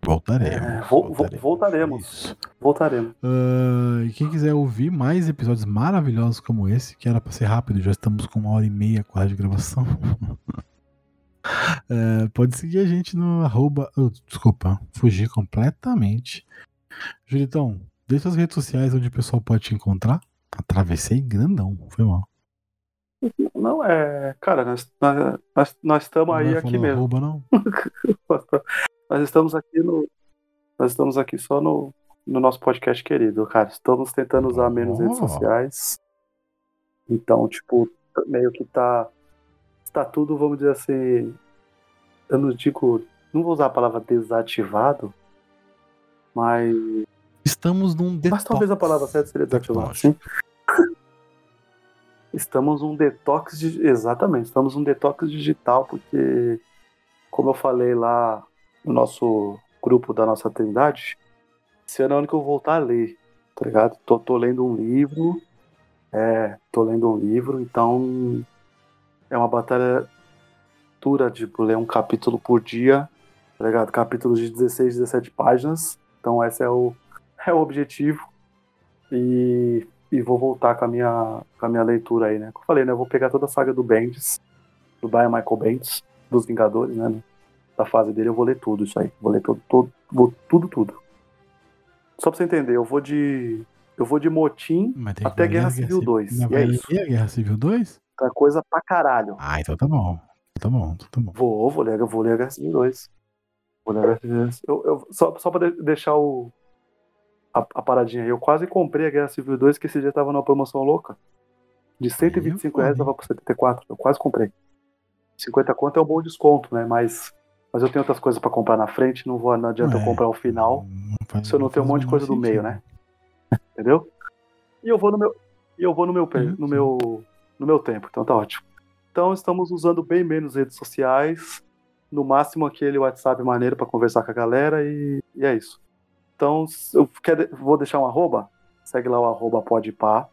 Voltaremos. É, vo- vo- voltaremos. Isso. voltaremos. Ah, e quem quiser ouvir mais episódios maravilhosos como esse, que era pra ser rápido, já estamos com uma hora e meia quase de gravação. É, pode seguir a gente no arroba. oh, desculpa, fugi completamente. Julitão, deixa as redes sociais onde o pessoal pode te encontrar. Atravessei grandão, foi mal. Não, é. Cara, nós nós- nós estamos aí vai aqui mesmo. Arroba, não? Nós estamos aqui no. Nós estamos aqui só no, no nosso podcast querido, cara. Estamos tentando usar menos redes Oh. sociais. Então, tipo, meio que tá. Tá tudo, vamos dizer assim. Eu não digo. Não vou usar a palavra desativado. Mas. Estamos num detox. Mas talvez a palavra certa seria desativado, sim. Estamos num detox de... Exatamente, estamos num detox digital, porque, como eu falei lá no nosso grupo da nossa Trindade, esse ano é o ano que eu voltar a ler, tá ligado? Tô, tô lendo um livro, é, tô lendo um livro, então é uma batalha dura de ler um capítulo por dia, tá ligado? Capítulos de 16, 17 páginas, então esse é o, é o objetivo. E, e vou voltar com a, minha, com a minha leitura aí, né? Como eu falei, né? Eu vou pegar toda a saga do Bendis, do Brian Michael Bendis, dos Vingadores, né? Da fase dele, eu vou ler tudo isso aí. Vou ler todo, todo, vou, tudo, tudo. Só pra você entender, eu vou de. Eu vou de motim até Guerra a Civil 2. Mas E é isso. Guerra Civil 2? Tá coisa pra caralho. Ah, então tá bom. Tá bom, tá bom. Vou, vou ler, vou ler a Guerra Civil 2. Vou ler a Guerra Civil 2. Eu, eu, só, só pra de- deixar o, a, a paradinha aí, eu quase comprei a Guerra Civil 2, que esse dia tava numa promoção louca. De 125 Aí, reais tava por 74. Eu quase comprei. 50 conto é um bom desconto, né? Mas, mas eu tenho outras coisas pra comprar na frente, não, vou, não adianta eu É. comprar o final, faz- se eu não tenho um monte de coisa do menor meio, sentido. né? Entendeu? E eu vou no meu, e eu vou no meu, Sim, no meu, no meu tempo, então tá ótimo. Então estamos usando bem menos redes sociais, no máximo aquele WhatsApp maneiro pra conversar com a galera e, e é isso. Então, eu quer, vou deixar um arroba, segue lá o arroba podpá,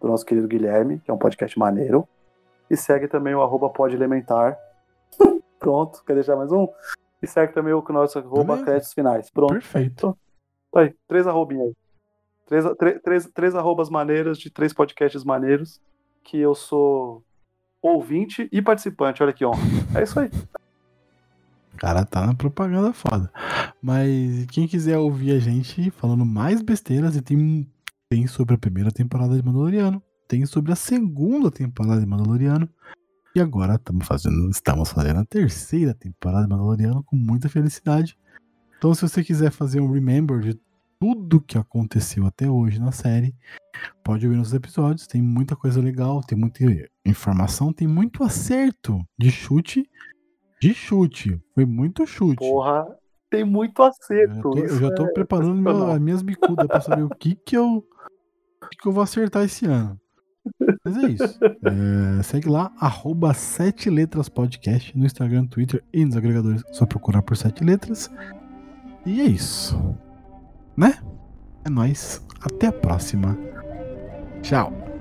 do nosso querido Guilherme, que é um podcast maneiro, e segue também o arroba podelementar. Pronto, quer deixar mais um? E segue também o nosso arroba Beleza. créditos finais. Pronto. Perfeito. Tá aí, três arrobinhas aí. Três, três, três, três arrobas maneiras de três podcasts maneiros. Que eu sou ouvinte e participante. Olha que honra. É isso aí. Cara tá na propaganda foda. Mas quem quiser ouvir a gente falando mais besteiras, e tem, tem sobre a primeira temporada de Mandaloriano, tem sobre a segunda temporada de Mandaloriano. E agora estamos fazendo, estamos fazendo a terceira temporada de Mandaloriano com muita felicidade. Então, se você quiser fazer um remember de tudo que aconteceu até hoje na série, pode ouvir nos episódios. Tem muita coisa legal, tem muita informação, tem muito acerto de chute. De chute. Foi muito chute. Porra, tem muito acerto. Eu, tô, eu já tô é preparando minhas bicudas pra saber o que que eu, o que que eu vou acertar esse ano. Mas é isso. É, segue lá, arroba sete letras podcast no Instagram, Twitter e nos agregadores. Só procurar por sete letras. E é isso. Né? É nóis. Até a próxima. Tchau.